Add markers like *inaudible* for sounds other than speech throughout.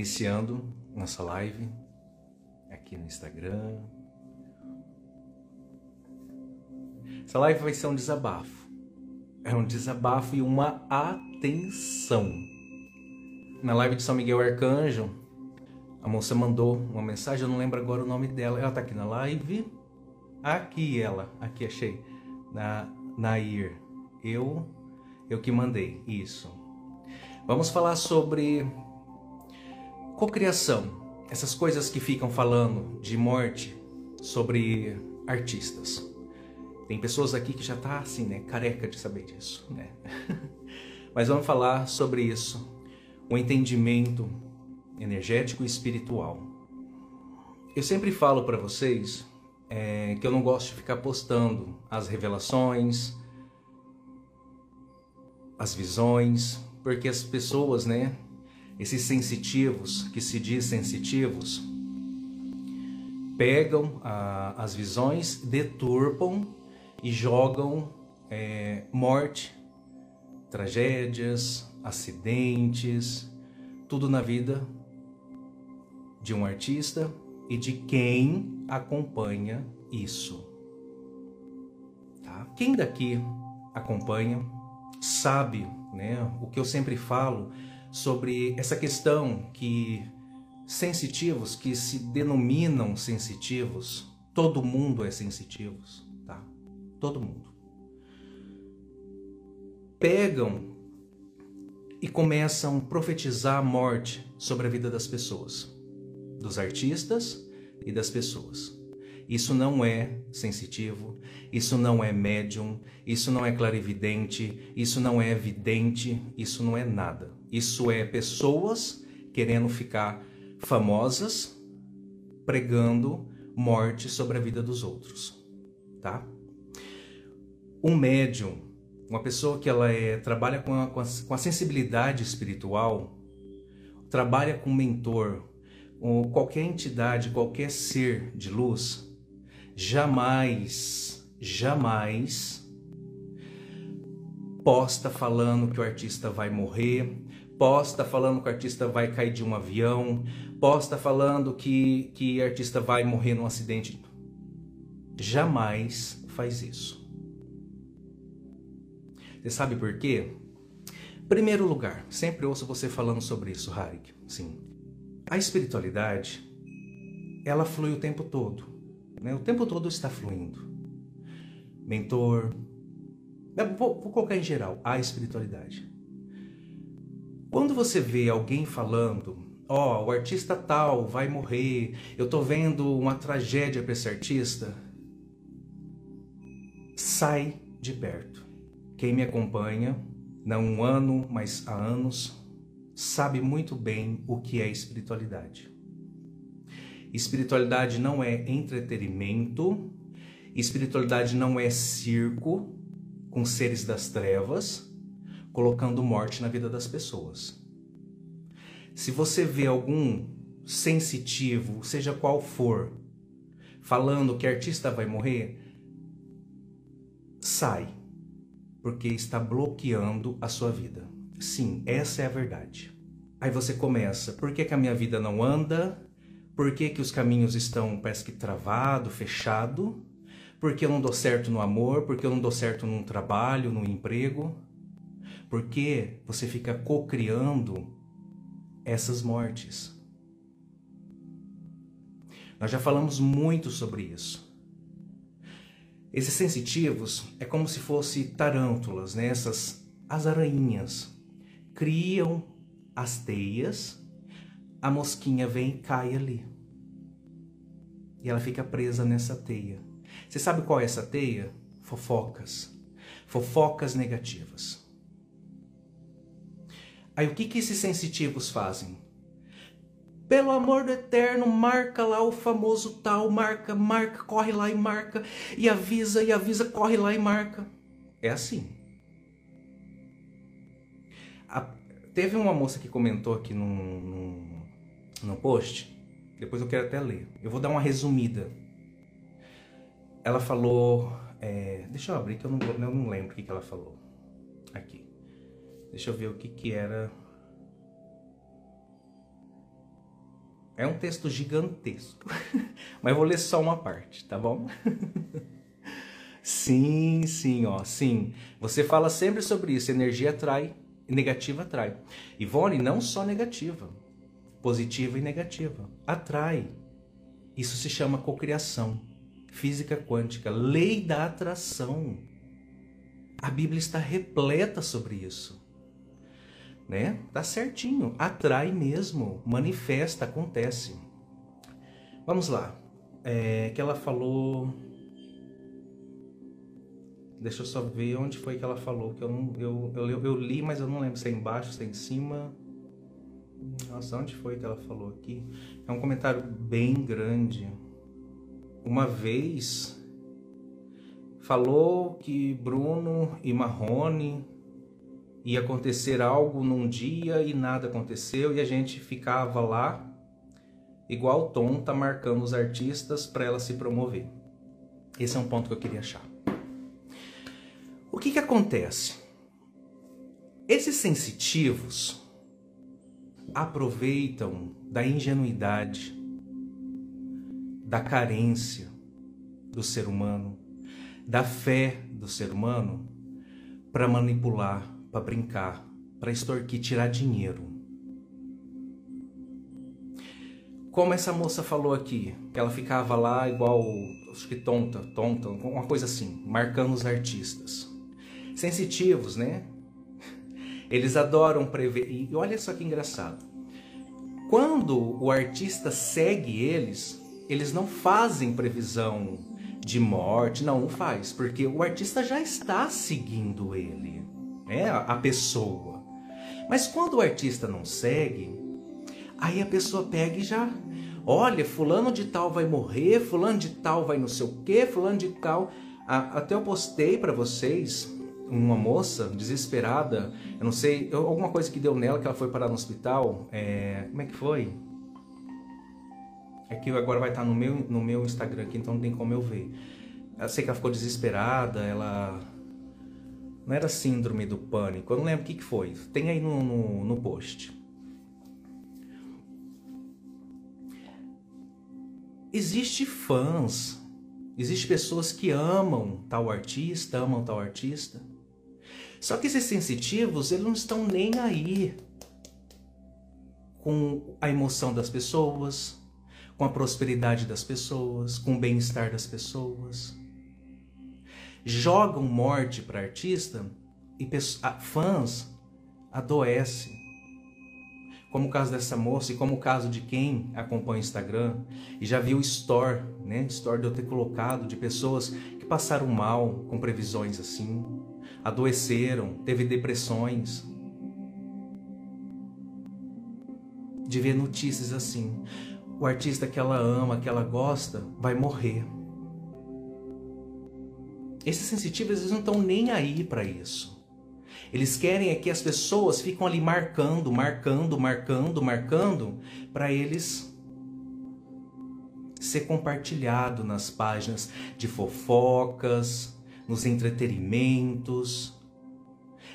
iniciando nossa live aqui no Instagram. Essa live vai ser um desabafo. É um desabafo e uma atenção. Na live de São Miguel Arcanjo, a moça mandou uma mensagem, eu não lembro agora o nome dela. Ela tá aqui na live. Aqui ela, aqui achei. Na Nair. Eu eu que mandei isso. Vamos falar sobre cocriação. Essas coisas que ficam falando de morte sobre artistas. Tem pessoas aqui que já tá assim, né, careca de saber disso, né? *laughs* Mas vamos falar sobre isso. O entendimento energético e espiritual. Eu sempre falo para vocês é, que eu não gosto de ficar postando as revelações, as visões, porque as pessoas, né, esses sensitivos, que se diz sensitivos, pegam a, as visões, deturpam e jogam é, morte, tragédias, acidentes, tudo na vida de um artista e de quem acompanha isso. Tá? Quem daqui acompanha sabe, né, o que eu sempre falo sobre essa questão que sensitivos que se denominam sensitivos, todo mundo é sensitivos, tá? Todo mundo. Pegam e começam a profetizar a morte sobre a vida das pessoas, dos artistas e das pessoas. Isso não é sensitivo, isso não é médium, isso não é clarividente, isso não é evidente, isso não é nada. Isso é pessoas querendo ficar famosas, pregando morte sobre a vida dos outros, tá? Um médium, uma pessoa que ela é, trabalha com a, com a, com a sensibilidade espiritual, trabalha com mentor, ou qualquer entidade, qualquer ser de luz, jamais, jamais posta falando que o artista vai morrer, posta falando que o artista vai cair de um avião, posta falando que, que artista vai morrer num acidente. Jamais faz isso. Você sabe por quê? Primeiro lugar, sempre ouço você falando sobre isso, Harik. Sim. A espiritualidade, ela flui o tempo todo. Né? O tempo todo está fluindo. Mentor. Vou, vou colocar em geral a espiritualidade. Quando você vê alguém falando, ó, oh, o artista tal vai morrer, eu tô vendo uma tragédia para esse artista, sai de perto. Quem me acompanha, não um ano, mas há anos, sabe muito bem o que é espiritualidade. Espiritualidade não é entretenimento, espiritualidade não é circo com seres das trevas colocando morte na vida das pessoas. Se você vê algum sensitivo, seja qual for, falando que artista vai morrer, sai, porque está bloqueando a sua vida. Sim, essa é a verdade. Aí você começa, por que, que a minha vida não anda? Por que, que os caminhos estão, parece que travado, fechado? Por que eu não dou certo no amor? Por que eu não dou certo num trabalho, num emprego? Por que você fica cocriando essas mortes? Nós já falamos muito sobre isso. Esses sensitivos é como se fossem tarântulas, né? Essas as aranhas criam as teias, a mosquinha vem e cai ali. E ela fica presa nessa teia. Você sabe qual é essa teia? Fofocas. Fofocas negativas. Aí o que, que esses sensitivos fazem? Pelo amor do eterno, marca lá o famoso tal, marca, marca, corre lá e marca, e avisa, e avisa, corre lá e marca. É assim. A, teve uma moça que comentou aqui no, no, no post, depois eu quero até ler. Eu vou dar uma resumida. Ela falou. É, deixa eu abrir que eu não, eu não lembro o que, que ela falou. Aqui. Deixa eu ver o que, que era. É um texto gigantesco, *laughs* mas vou ler só uma parte, tá bom? *laughs* sim, sim, ó, sim. Você fala sempre sobre isso, energia atrai, negativa atrai. Ivone, não só negativa, positiva e negativa, atrai. Isso se chama cocriação, física quântica, lei da atração. A Bíblia está repleta sobre isso né? Tá certinho, atrai mesmo, manifesta, acontece. Vamos lá. É, que ela falou. Deixa eu só ver onde foi que ela falou, que eu, não, eu, eu, eu li, mas eu não lembro se é embaixo, se é em cima. Nossa, onde foi que ela falou aqui? É um comentário bem grande. Uma vez falou que Bruno e Marrone ia acontecer algo num dia e nada aconteceu e a gente ficava lá igual tonta marcando os artistas para ela se promover. Esse é um ponto que eu queria achar. O que que acontece? Esses sensitivos aproveitam da ingenuidade, da carência do ser humano, da fé do ser humano para manipular para brincar, para extorquir, tirar dinheiro. Como essa moça falou aqui, que ela ficava lá igual, acho que tonta, tonta, uma coisa assim, marcando os artistas. Sensitivos, né? *laughs* Eles adoram prever. E olha só que engraçado. Quando o artista segue eles, eles não fazem previsão de morte, não, não faz, porque o artista já está seguindo ele né, a pessoa. Mas quando o artista não segue, aí a pessoa pega e já, olha, fulano de tal vai morrer, fulano de tal vai não sei o quê, fulano de tal. Até eu postei para vocês uma moça desesperada, eu não sei, alguma coisa que deu nela que ela foi parar no hospital. É, como é que foi? É que agora vai estar no meu, no meu Instagram aqui, então não tem como eu ver. Eu sei que ela ficou desesperada, ela não era síndrome do pânico, eu não lembro o que, que foi. Tem aí no, no, no post. Existe fãs, existe pessoas que amam tal artista, amam tal artista. Só que esses sensitivos, eles não estão nem aí com a emoção das pessoas, com a prosperidade das pessoas, com o bem-estar das pessoas jogam morte para artista e fãs adoecem. Como o caso dessa moça e como o caso de quem acompanha o Instagram e já viu store, né? Store de eu ter colocado de pessoas que passaram mal com previsões assim, adoeceram, teve depressões. De ver notícias assim. O artista que ela ama, que ela gosta, vai morrer. Esses sensitivos eles não estão nem aí para isso. Eles querem é que as pessoas ficam ali marcando, marcando, marcando, marcando, para eles ser compartilhado nas páginas de fofocas, nos entretenimentos,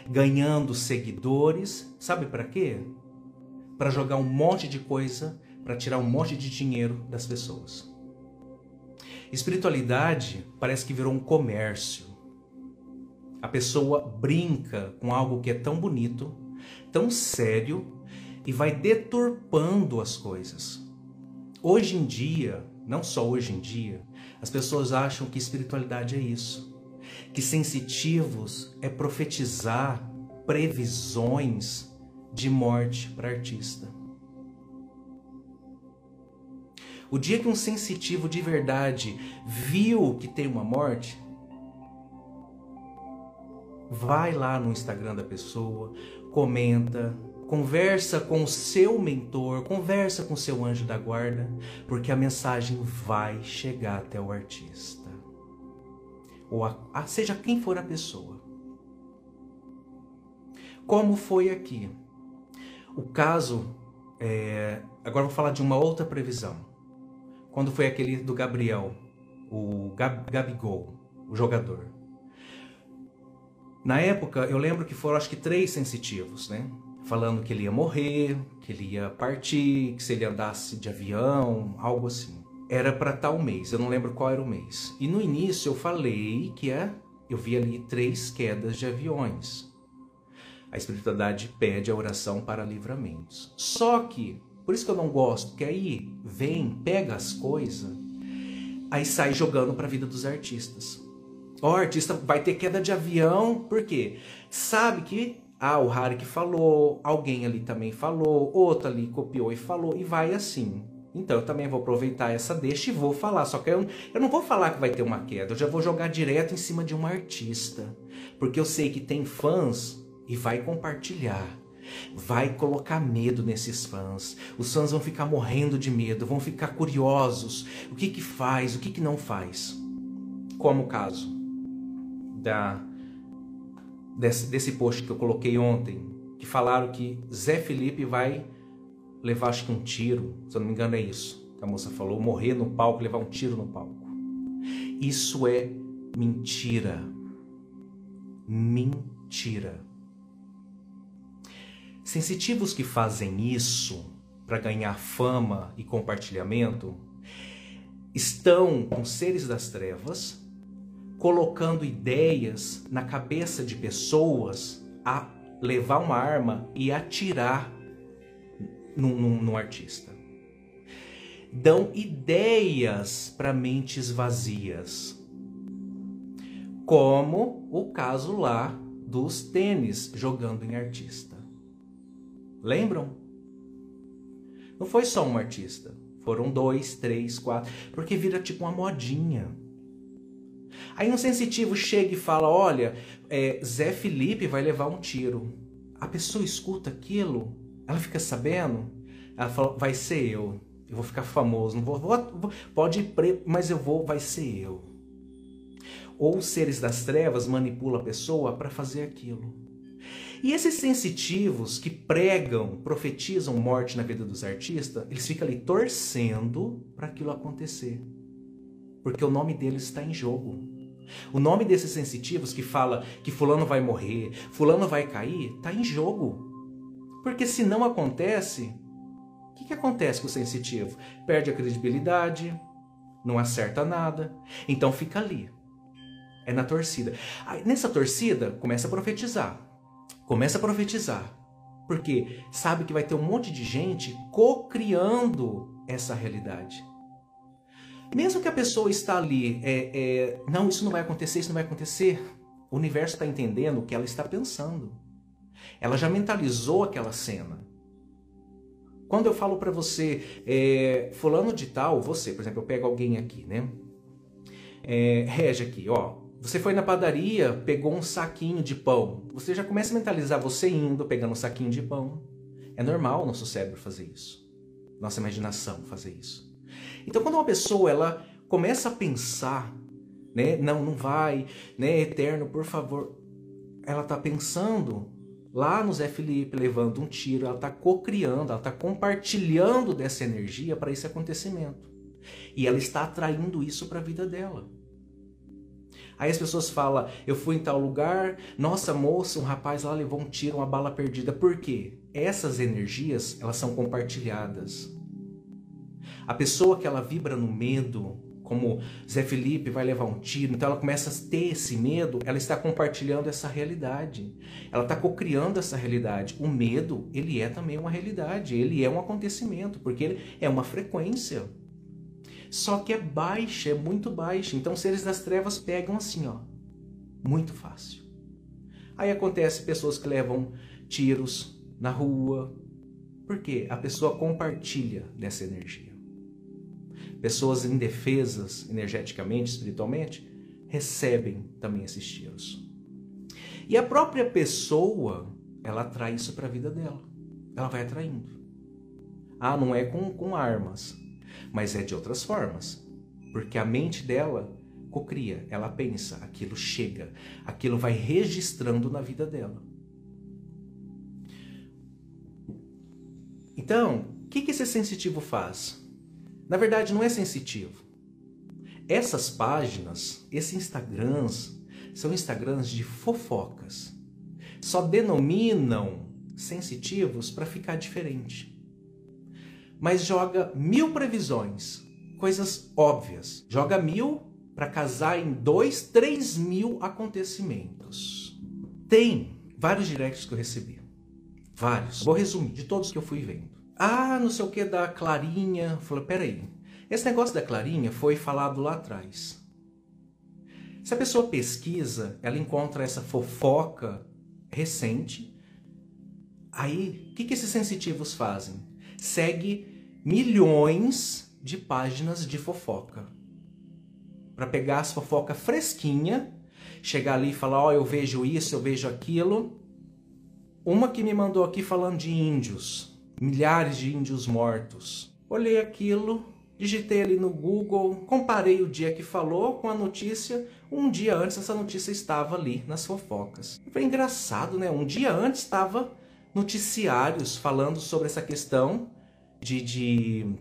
ganhando seguidores, sabe para quê? Para jogar um monte de coisa, para tirar um monte de dinheiro das pessoas. Espiritualidade parece que virou um comércio. A pessoa brinca com algo que é tão bonito, tão sério e vai deturpando as coisas. Hoje em dia, não só hoje em dia, as pessoas acham que espiritualidade é isso. Que sensitivos é profetizar previsões de morte para artista. O dia que um sensitivo de verdade viu que tem uma morte, vai lá no Instagram da pessoa, comenta, conversa com o seu mentor, conversa com o seu anjo da guarda, porque a mensagem vai chegar até o artista. Ou a, a, seja quem for a pessoa. Como foi aqui? O caso, é, agora vou falar de uma outra previsão quando foi aquele do Gabriel, o Gab, Gabigol, o jogador. Na época, eu lembro que foram acho que três sensitivos, né? falando que ele ia morrer, que ele ia partir, que se ele andasse de avião, algo assim. Era para tal mês, eu não lembro qual era o mês. E no início eu falei que é, eu vi ali três quedas de aviões. A espiritualidade pede a oração para livramentos. Só que, por isso que eu não gosto, que aí vem, pega as coisas, aí sai jogando para a vida dos artistas. O artista vai ter queda de avião, por quê? Sabe que ah, o que falou, alguém ali também falou, outro ali copiou e falou, e vai assim. Então eu também vou aproveitar essa deixa e vou falar. Só que eu, eu não vou falar que vai ter uma queda, eu já vou jogar direto em cima de um artista. Porque eu sei que tem fãs e vai compartilhar. Vai colocar medo nesses fãs. Os fãs vão ficar morrendo de medo, vão ficar curiosos. O que que faz, o que que não faz. Como o caso da desse, desse post que eu coloquei ontem, que falaram que Zé Felipe vai levar acho que um tiro, se eu não me engano é isso. A moça falou, morrer no palco, levar um tiro no palco. Isso é mentira. Mentira. Sensitivos que fazem isso para ganhar fama e compartilhamento estão com seres das trevas colocando ideias na cabeça de pessoas a levar uma arma e atirar num, num, num artista. Dão ideias para mentes vazias. Como o caso lá dos tênis jogando em artista. Lembram? Não foi só um artista. Foram dois, três, quatro. Porque vira tipo uma modinha. Aí um sensitivo chega e fala: Olha, é, Zé Felipe vai levar um tiro. A pessoa escuta aquilo, ela fica sabendo, ela fala: Vai ser eu. Eu vou ficar famoso. Não vou, vou pode ir mas eu vou, vai ser eu. Ou os seres das trevas manipulam a pessoa para fazer aquilo. E esses sensitivos que pregam, profetizam morte na vida dos artistas, eles ficam ali torcendo para aquilo acontecer. Porque o nome deles está em jogo. O nome desses sensitivos que fala que fulano vai morrer, fulano vai cair, está em jogo. Porque se não acontece, o que, que acontece com o sensitivo? Perde a credibilidade, não acerta nada, então fica ali. É na torcida. Aí, nessa torcida, começa a profetizar. Começa a profetizar. Porque sabe que vai ter um monte de gente co-criando essa realidade. Mesmo que a pessoa está ali, é, é, não, isso não vai acontecer, isso não vai acontecer, o universo está entendendo o que ela está pensando. Ela já mentalizou aquela cena. Quando eu falo para você, é, fulano de tal, você, por exemplo, eu pego alguém aqui, né? É, rege aqui, ó. Você foi na padaria, pegou um saquinho de pão. Você já começa a mentalizar você indo, pegando um saquinho de pão. É normal o nosso cérebro fazer isso. Nossa imaginação fazer isso. Então, quando uma pessoa ela começa a pensar, né, não, não vai, né, eterno, por favor, ela está pensando lá no Zé Felipe levando um tiro, ela está co-criando, ela está compartilhando dessa energia para esse acontecimento. E ela está atraindo isso para a vida dela. Aí as pessoas falam, eu fui em tal lugar, nossa moça, um rapaz lá levou um tiro, uma bala perdida. Por quê? Essas energias, elas são compartilhadas. A pessoa que ela vibra no medo, como Zé Felipe vai levar um tiro, então ela começa a ter esse medo, ela está compartilhando essa realidade. Ela está cocriando essa realidade. O medo, ele é também uma realidade, ele é um acontecimento, porque ele é uma frequência. Só que é baixa, é muito baixa. Então seres das trevas pegam assim, ó, muito fácil. Aí acontece pessoas que levam tiros na rua, porque a pessoa compartilha dessa energia pessoas indefesas energeticamente, espiritualmente, recebem também esses tiros. E a própria pessoa, ela atrai isso para a vida dela. Ela vai atraindo. Ah, não é com, com armas, mas é de outras formas. Porque a mente dela cocria, ela pensa, aquilo chega, aquilo vai registrando na vida dela. Então, o que, que esse sensitivo faz? Na verdade, não é sensitivo. Essas páginas, esses Instagrams, são Instagrams de fofocas. Só denominam sensitivos para ficar diferente. Mas joga mil previsões, coisas óbvias. Joga mil para casar em dois, três mil acontecimentos. Tem vários directs que eu recebi. Vários. Vou resumir de todos que eu fui vendo. Ah, não sei o que da Clarinha. Falei, peraí. Esse negócio da Clarinha foi falado lá atrás. Se a pessoa pesquisa, ela encontra essa fofoca recente. Aí, o que, que esses sensitivos fazem? Segue milhões de páginas de fofoca. Para pegar as fofoca fresquinha, chegar ali e falar: Ó, oh, eu vejo isso, eu vejo aquilo. Uma que me mandou aqui falando de índios, milhares de índios mortos. Olhei aquilo, digitei ali no Google, comparei o dia que falou com a notícia. Um dia antes essa notícia estava ali nas fofocas. Foi engraçado, né? Um dia antes estava noticiários falando sobre essa questão de, de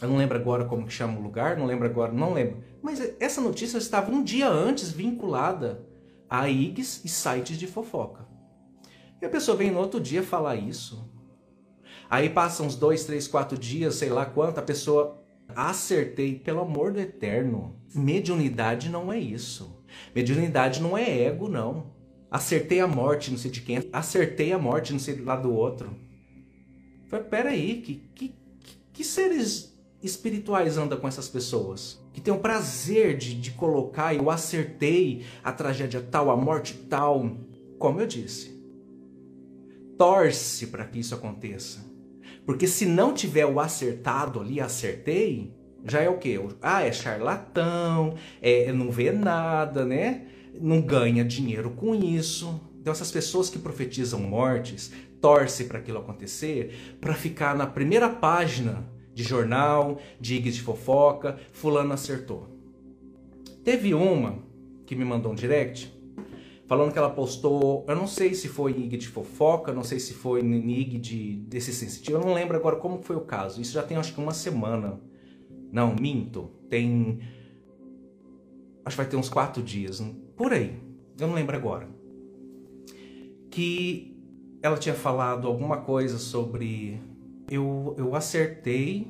eu não lembro agora como que chama o lugar, não lembro agora, não lembro. Mas essa notícia estava um dia antes vinculada a IGs e sites de fofoca. E a pessoa vem no outro dia falar isso. Aí passam uns dois, três, quatro dias, sei lá quanto, a pessoa Acertei, pelo amor do eterno. Mediunidade não é isso. Mediunidade não é ego, não. Acertei a morte, não sei de quem. Acertei a morte, não sei do lado do outro. Falei, peraí, que, que, que seres espirituais andam com essas pessoas? Que tem o prazer de, de colocar, eu acertei a tragédia tal, a morte tal. Como eu disse, torce para que isso aconteça. Porque se não tiver o acertado ali, acertei, já é o quê? Ah, é charlatão, é, não vê nada, né? Não ganha dinheiro com isso. Então essas pessoas que profetizam mortes, torce para aquilo acontecer, para ficar na primeira página de jornal, de de fofoca, fulano acertou. Teve uma que me mandou um direct falando que ela postou, eu não sei se foi IG de fofoca, não sei se foi IG de, desse sensitivo, eu não lembro agora como foi o caso. Isso já tem acho que uma semana. Não, minto. Tem. Acho que vai ter uns quatro dias. Por aí. Eu não lembro agora. Que ela tinha falado alguma coisa sobre. Eu, eu acertei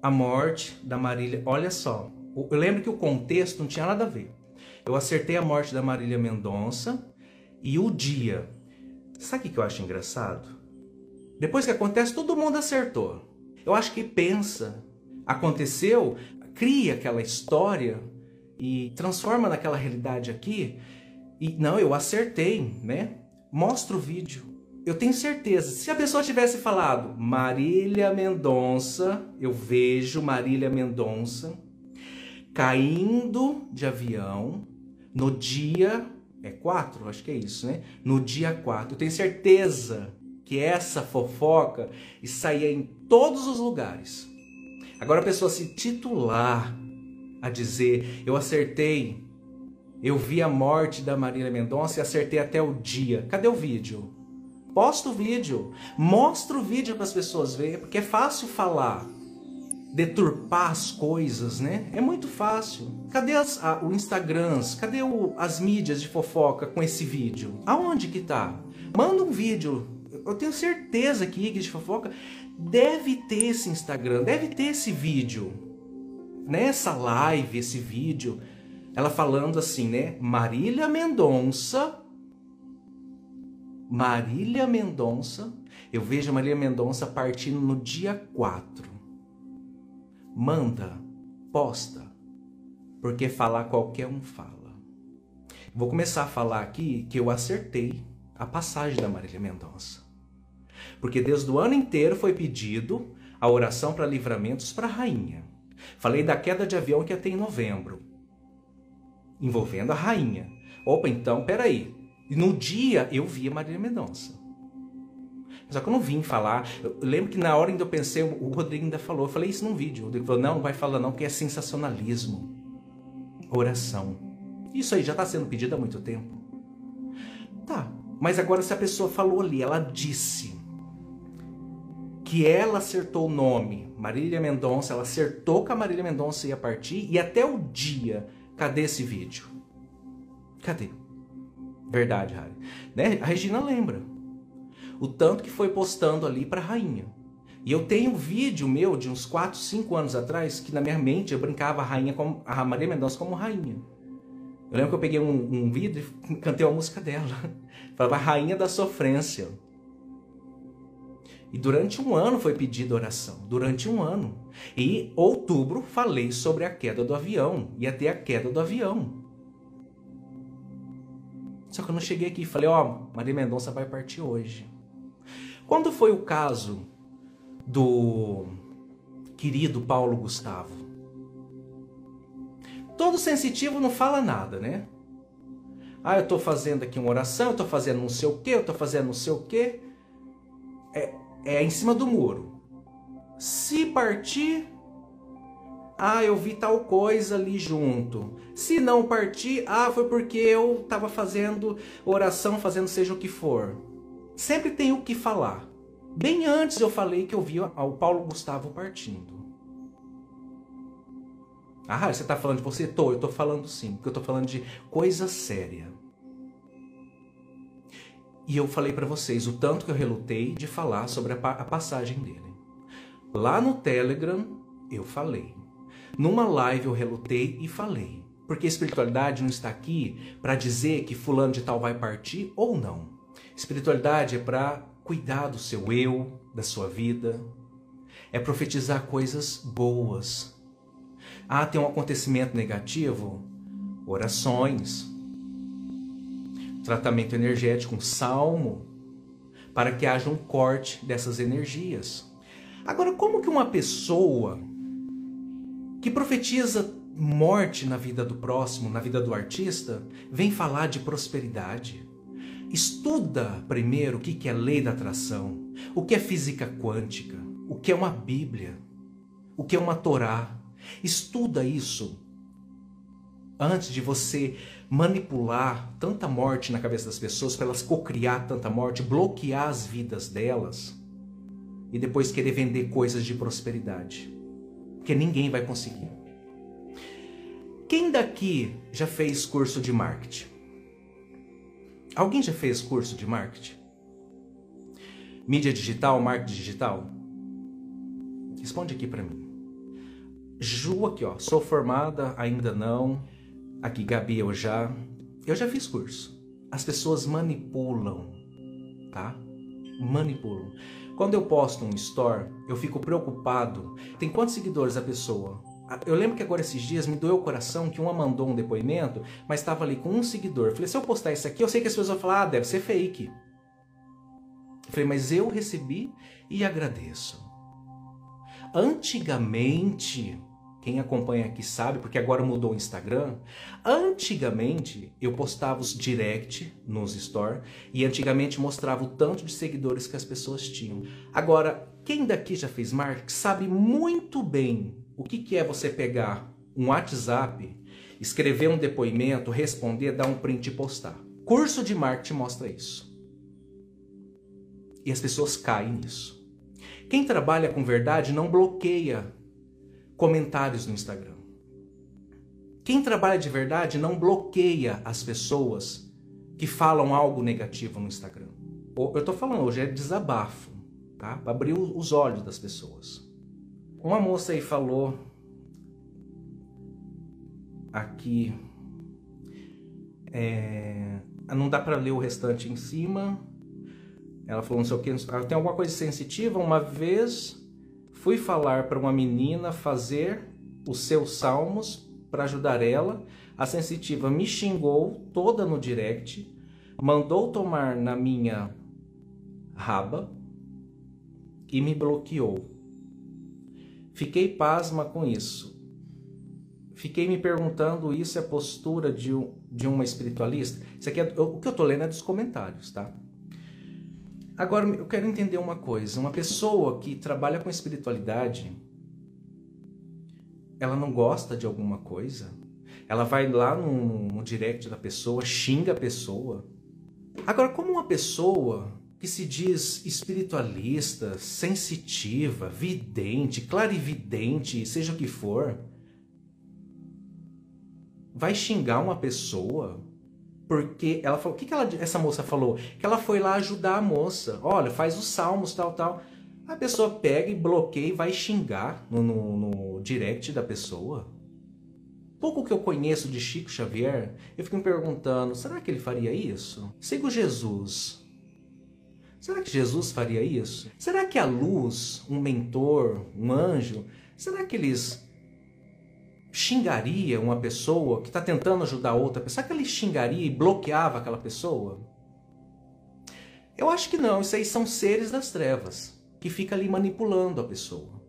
a morte da Marília. Olha só. Eu lembro que o contexto não tinha nada a ver. Eu acertei a morte da Marília Mendonça e o dia. Sabe o que eu acho engraçado? Depois que acontece, todo mundo acertou. Eu acho que pensa, aconteceu, cria aquela história e transforma naquela realidade aqui. E não, eu acertei, né? Mostra o vídeo. Eu tenho certeza, se a pessoa tivesse falado Marília Mendonça, eu vejo Marília Mendonça caindo de avião no dia. É 4? Acho que é isso, né? No dia 4. Eu tenho certeza que essa fofoca saía em todos os lugares. Agora a pessoa se titular a dizer: Eu acertei, eu vi a morte da Marília Mendonça e acertei até o dia. Cadê o vídeo? Posta o vídeo, mostra o vídeo para as pessoas verem, porque é fácil falar deturpar as coisas, né? É muito fácil. Cadê as, a, o Instagrams? Cadê o, as mídias de fofoca com esse vídeo? Aonde que tá? Manda um vídeo. Eu tenho certeza que Igreja de Fofoca deve ter esse Instagram, deve ter esse vídeo. Nessa live, esse vídeo, ela falando assim, né? Marília Mendonça. Marília Mendonça. Eu vejo a Marília Mendonça partindo no dia 4 manda, posta, porque falar qualquer um fala. Vou começar a falar aqui que eu acertei a passagem da Marília Mendonça. Porque desde o ano inteiro foi pedido a oração para livramentos para a rainha. Falei da queda de avião que ia ter em novembro, envolvendo a rainha. Opa, então, peraí. E no dia eu vi a Marília Mendonça. Só que eu não vim falar. Eu lembro que na hora que eu pensei, o Rodrigo ainda falou, eu falei isso num vídeo. O Rodrigo falou, não, não vai falar não, porque é sensacionalismo. Oração. Isso aí já está sendo pedido há muito tempo. Tá, mas agora se a pessoa falou ali, ela disse que ela acertou o nome, Marília Mendonça, ela acertou que a Marília Mendonça ia partir e até o dia, cadê esse vídeo? Cadê? Verdade, Harry. Né? A Regina lembra. o tanto que foi postando ali para a rainha. E eu tenho um vídeo meu de uns 4, 5 anos atrás que na minha mente eu brincava a rainha como a Maria Mendonça como rainha. Eu lembro que eu peguei um, um e *laughs* cantei uma música dela. *laughs* Falava Rainha da Sofrência. E durante um ano foi pedida oração. Durante um ano. E outubro falei sobre a queda do avião. Ia ter a queda do avião. Só que eu não cheguei aqui e falei, ó, oh, Maria Mendonça vai partir hoje. Quando foi o caso do querido Paulo Gustavo? Todo sensitivo não fala nada, né? Ah, eu estou fazendo aqui uma oração, eu estou fazendo não sei o quê, eu estou fazendo não sei o quê. É, é em cima do muro. Se partir, ah, eu vi tal coisa ali junto. Se não partir, ah, foi porque eu estava fazendo oração, fazendo seja o que for. Sempre tem o que falar. Bem antes eu falei que eu vi o Paulo Gustavo partindo. Ah, você está falando de você? Tô, eu estou falando sim, porque eu estou falando de coisa séria. E eu falei para vocês o tanto que eu relutei de falar sobre a, a passagem dele. Lá no Telegram eu falei. Numa live eu relutei e falei. Porque a espiritualidade não está aqui para dizer que fulano de tal vai partir ou não. Espiritualidade é para cuidar do seu eu, da sua vida. É profetizar coisas boas. Ah, tem um acontecimento negativo? Orações tratamento energético, um salmo, para que haja um corte dessas energias. Agora, como que uma pessoa que profetiza morte na vida do próximo, na vida do artista, vem falar de prosperidade? Estuda primeiro o que é lei da atração, o que é física quântica, o que é uma Bíblia, o que é uma Torá. Estuda isso antes de você manipular tanta morte na cabeça das pessoas, para elas cocriar tanta morte, bloquear as vidas delas e depois querer vender coisas de prosperidade. Porque ninguém vai conseguir. Quem daqui já fez curso de marketing? Alguém já fez curso de marketing? Mídia digital, marketing digital? Responde aqui para mim. Ju aqui, ó, sou formada, ainda não. Aqui, Gabi, eu já. Eu já fiz curso. As pessoas manipulam, tá? Manipulam. Quando eu posto um store, eu fico preocupado. Tem quantos seguidores a pessoa? Eu lembro que agora esses dias me doeu o coração que uma mandou um depoimento, mas estava ali com um seguidor. Falei, se eu postar isso aqui, eu sei que as pessoas vão falar, ah, deve ser fake. Falei, mas eu recebi e agradeço. Antigamente, quem acompanha aqui sabe, porque agora mudou o Instagram. Antigamente eu postava os direct nos store e antigamente mostrava o tanto de seguidores que as pessoas tinham. Agora, quem daqui já fez marketing sabe muito bem o que, que é você pegar um WhatsApp, escrever um depoimento, responder, dar um print e postar. Curso de marketing mostra isso. E as pessoas caem nisso. Quem trabalha com verdade não bloqueia comentários no Instagram. Quem trabalha de verdade não bloqueia as pessoas que falam algo negativo no Instagram. Eu estou falando hoje é desabafo, tá? Para abrir os olhos das pessoas. Uma moça aí falou aqui é, não dá para ler o restante em cima. Ela falou não sei o que. Tem alguma coisa sensitiva. Uma vez Fui falar para uma menina fazer os seus salmos para ajudar ela. A sensitiva me xingou toda no direct, mandou tomar na minha raba e me bloqueou. Fiquei pasma com isso. Fiquei me perguntando isso é postura de, um, de uma espiritualista? Isso aqui é, o que eu estou lendo é dos comentários, tá? Agora, eu quero entender uma coisa. Uma pessoa que trabalha com espiritualidade, ela não gosta de alguma coisa? Ela vai lá no, no direct da pessoa, xinga a pessoa. Agora, como uma pessoa que se diz espiritualista, sensitiva, vidente, clarividente, seja o que for, vai xingar uma pessoa porque ela falou, o que, que ela, essa moça falou? Que ela foi lá ajudar a moça. Olha, faz os salmos, tal, tal. A pessoa pega e bloqueia e vai xingar no, no, no direct da pessoa. Pouco que eu conheço de Chico Xavier, eu fico me perguntando: será que ele faria isso? Sigo Jesus. Será que Jesus faria isso? Será que a luz, um mentor, um anjo, será que eles xingaria uma pessoa que está tentando ajudar outra pessoa? Será que ele xingaria e bloqueava aquela pessoa? Eu acho que não. Isso aí são seres das trevas que fica ali manipulando a pessoa,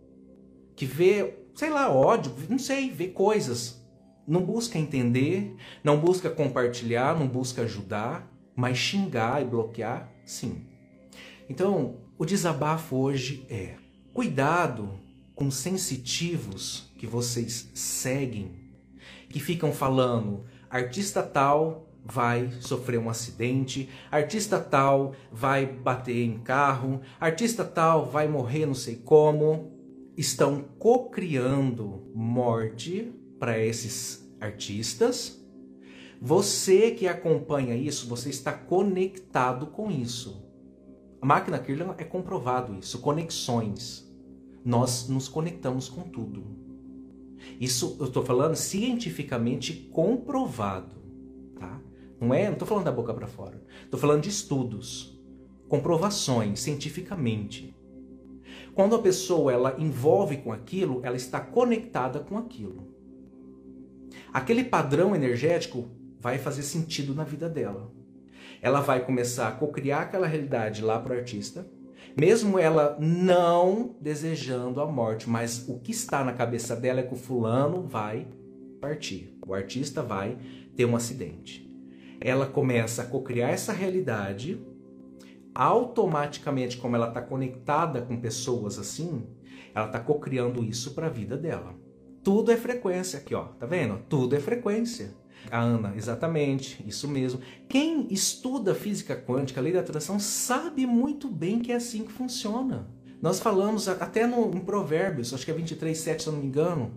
que vê, sei lá, ódio, não sei, vê coisas não busca entender, não busca compartilhar, não busca ajudar, mas xingar e bloquear, sim. Então, o desabafo hoje é: cuidado com sensitivos que vocês seguem, que ficam falando, artista tal vai sofrer um acidente, artista tal vai bater em carro, artista tal vai morrer não sei como. Estão cocriando morte para esses artistas. Você que acompanha isso, você está conectado com isso. A máquina Kirlian é comprovado isso, conexões. Nós nos conectamos com tudo. Isso eu estou falando cientificamente comprovado, tá? Não é, não estou falando da boca para fora. Estou falando de estudos, comprovações cientificamente. Quando a pessoa ela envolve com aquilo, ela está conectada com aquilo aquele padrão energético vai fazer sentido na vida dela. Ela vai começar a cocriar aquela realidade lá para o artista, mesmo ela não desejando a morte, mas o que está na cabeça dela é que o fulano vai partir, o artista vai ter um acidente. Ela começa a cocriar essa realidade, automaticamente, como ela está conectada com pessoas assim, ela está cocriando isso para a vida dela. Tudo é frequência aqui, ó. Tá vendo? Tudo é frequência. A Ana, exatamente, isso mesmo. Quem estuda física quântica, lei da atração, sabe muito bem que é assim que funciona. Nós falamos até no, em Provérbios, acho que é 23, 7, se eu não me engano.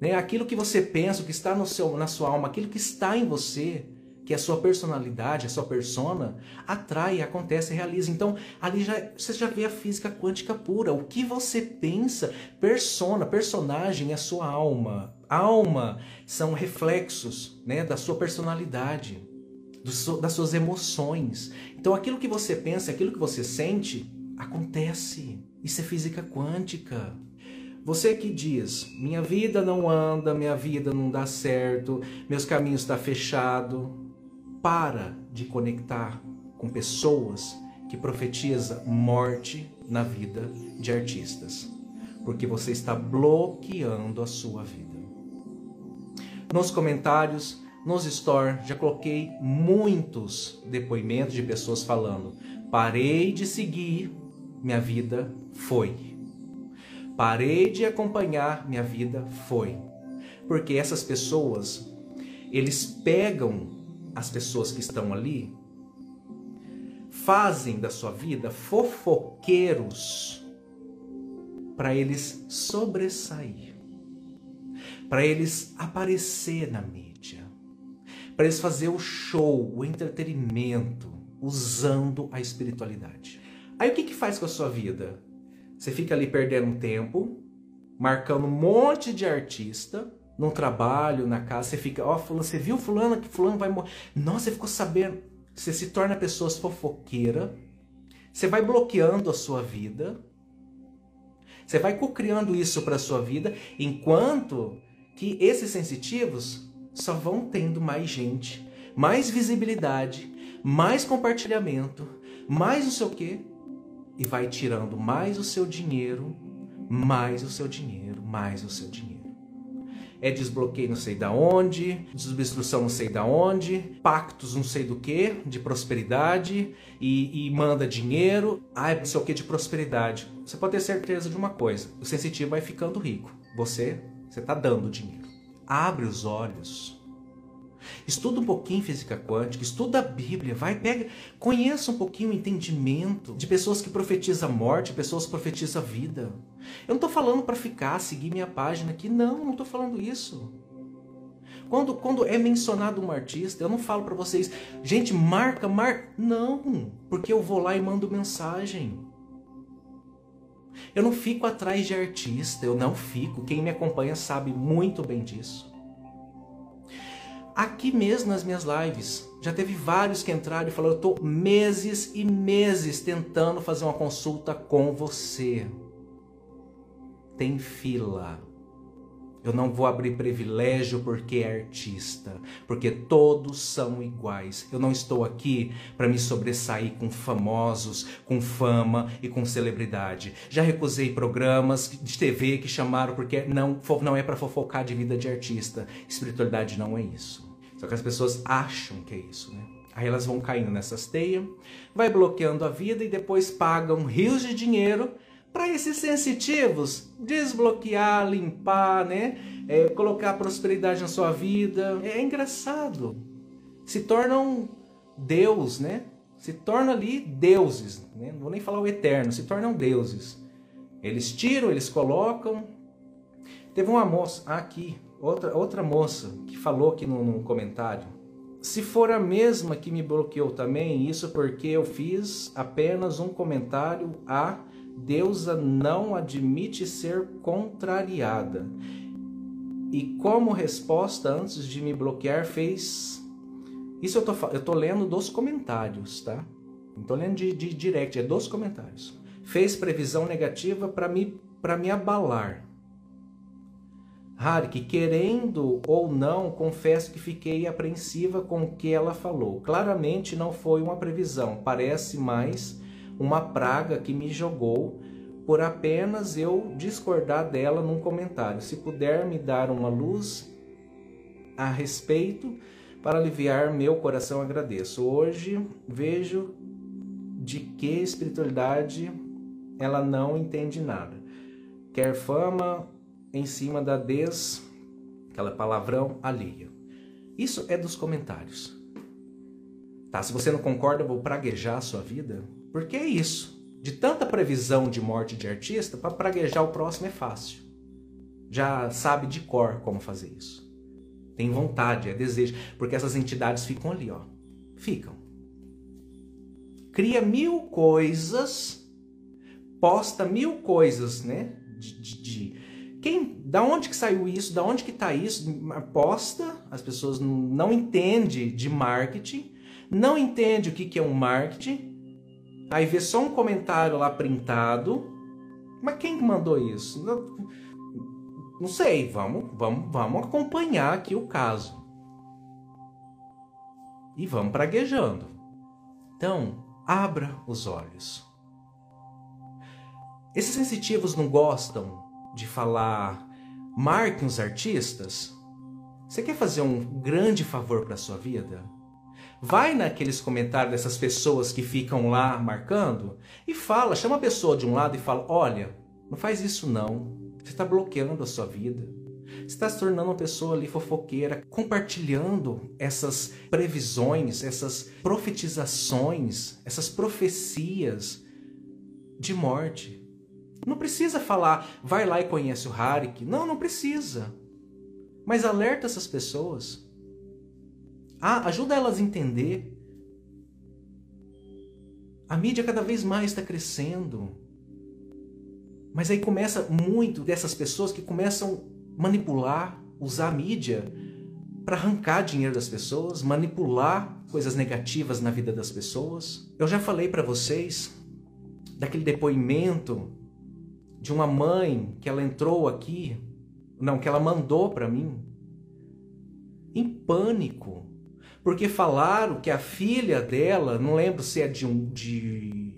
Né? Aquilo que você pensa, o que está no seu, na sua alma, aquilo que está em você, que é a sua personalidade, a sua persona, atrai, acontece, realiza. Então, ali já, você já vê a física quântica pura. O que você pensa, persona, personagem é a sua alma. Alma são reflexos né, da sua personalidade, das suas emoções. Então, aquilo que você pensa, aquilo que você sente, acontece. Isso é física quântica. Você que diz, minha vida não anda, minha vida não dá certo, meus caminhos estão tá fechados para de conectar com pessoas que profetiza morte na vida de artistas, porque você está bloqueando a sua vida. Nos comentários, nos stories, já coloquei muitos depoimentos de pessoas falando: parei de seguir, minha vida foi. Parei de acompanhar, minha vida foi. Porque essas pessoas, eles pegam as pessoas que estão ali fazem da sua vida fofoqueiros para eles sobressair, para eles aparecer na mídia, para eles fazer o show, o entretenimento, usando a espiritualidade. Aí o que, que faz com a sua vida? Você fica ali perdendo tempo, marcando um monte de artista, no trabalho, na casa, você fica, ó, oh, fulano, você viu fulano que fulano vai morrer. Nossa, você ficou sabendo. Você se torna pessoas fofoqueira. Você vai bloqueando a sua vida. Você vai co-criando isso para sua vida, enquanto que esses sensitivos só vão tendo mais gente, mais visibilidade, mais compartilhamento, mais não sei o quê, e vai tirando mais o seu dinheiro, mais o seu dinheiro, mais o seu dinheiro é desbloqueio não sei da onde, desobstrução não sei da onde, pactos não sei do que, de prosperidade e, e manda dinheiro, ah, não sei o que de prosperidade. Você pode ter certeza de uma coisa: o sensitivo vai ficando rico. Você, você está dando dinheiro. Abre os olhos Estuda um pouquinho física quântica, estuda a Bíblia, vai, pega, conheça um pouquinho o entendimento de pessoas que profetizam morte, pessoas que profetizam vida. Eu não estou falando para ficar, seguir minha página aqui, não, não estou falando isso. Quando, quando é mencionado um artista, eu não falo para vocês, gente, marca, marca. Não, porque eu vou lá e mando mensagem. Eu não fico atrás de artista, eu não fico. Quem me acompanha sabe muito bem disso. Aqui mesmo nas minhas lives, já teve vários que entraram e falaram: Eu estou meses e meses tentando fazer uma consulta com você. Tem fila. Eu não vou abrir privilégio porque é artista, porque todos são iguais. Eu não estou aqui para me sobressair com famosos, com fama e com celebridade. Já recusei programas de TV que chamaram porque não, não é para fofocar de vida de artista. Espiritualidade não é isso. Só que as pessoas acham que é isso, né? Aí elas vão caindo nessas teias, vai bloqueando a vida e depois pagam rios de dinheiro para esses sensitivos desbloquear, limpar, né? É, colocar prosperidade na sua vida. É engraçado. Se tornam Deus, né? Se tornam ali deuses. Né? Não vou nem falar o eterno, se tornam deuses. Eles tiram, eles colocam. Teve uma moça aqui, outra, outra moça, que falou aqui num, num comentário. Se for a mesma que me bloqueou também, isso porque eu fiz apenas um comentário a deusa não admite ser contrariada. E como resposta, antes de me bloquear, fez. Isso eu tô, eu tô lendo dos comentários, tá? Não tô lendo de, de direct, é dos comentários. Fez previsão negativa para me, me abalar. Harik, querendo ou não, confesso que fiquei apreensiva com o que ela falou. Claramente não foi uma previsão, parece mais uma praga que me jogou por apenas eu discordar dela num comentário. Se puder me dar uma luz a respeito para aliviar meu coração, agradeço. Hoje vejo de que espiritualidade ela não entende nada. Quer fama em cima da des, aquela palavrão alheia. Isso é dos comentários. Tá, se você não concorda, eu vou praguejar a sua vida. Porque é isso. De tanta previsão de morte de artista, para praguejar o próximo é fácil. Já sabe de cor como fazer isso. Tem vontade, é desejo. Porque essas entidades ficam ali, ó. Ficam. Cria mil coisas, posta mil coisas, né? De, de, de, quem, da onde que saiu isso? Da onde que tá isso? Posta, as pessoas não entendem de marketing, não entendem o que, que é um marketing, Aí vê só um comentário lá printado. Mas quem mandou isso? Não, não sei, vamos, vamos, vamos acompanhar aqui o caso. E vamos praguejando. Então, abra os olhos. Esses sensitivos não gostam de falar marquem os artistas? Você quer fazer um grande favor para sua vida? Vai naqueles comentários dessas pessoas que ficam lá marcando e fala, chama a pessoa de um lado e fala: olha, não faz isso não. Você está bloqueando a sua vida. Você está se tornando uma pessoa ali fofoqueira, compartilhando essas previsões, essas profetizações, essas profecias de morte. Não precisa falar, vai lá e conhece o Harik. Não, não precisa. Mas alerta essas pessoas. Ah, ajuda elas a entender. A mídia cada vez mais está crescendo. Mas aí começa muito dessas pessoas que começam a manipular, usar a mídia para arrancar dinheiro das pessoas, manipular coisas negativas na vida das pessoas. Eu já falei para vocês daquele depoimento de uma mãe que ela entrou aqui, não, que ela mandou para mim, em pânico, porque falaram que a filha dela, não lembro se é de, um, de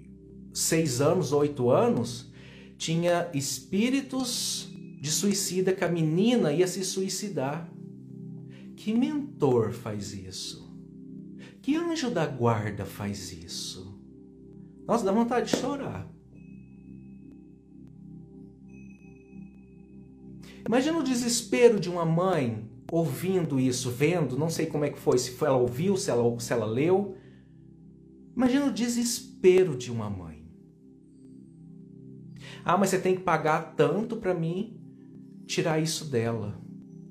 seis anos ou oito anos, tinha espíritos de suicida, que a menina ia se suicidar. Que mentor faz isso? Que anjo da guarda faz isso? Nossa, dá vontade de chorar. Imagina o desespero de uma mãe ouvindo isso, vendo, não sei como é que foi, se foi, ela ouviu, se ela, se ela leu. Imagina o desespero de uma mãe. Ah, mas você tem que pagar tanto para mim tirar isso dela.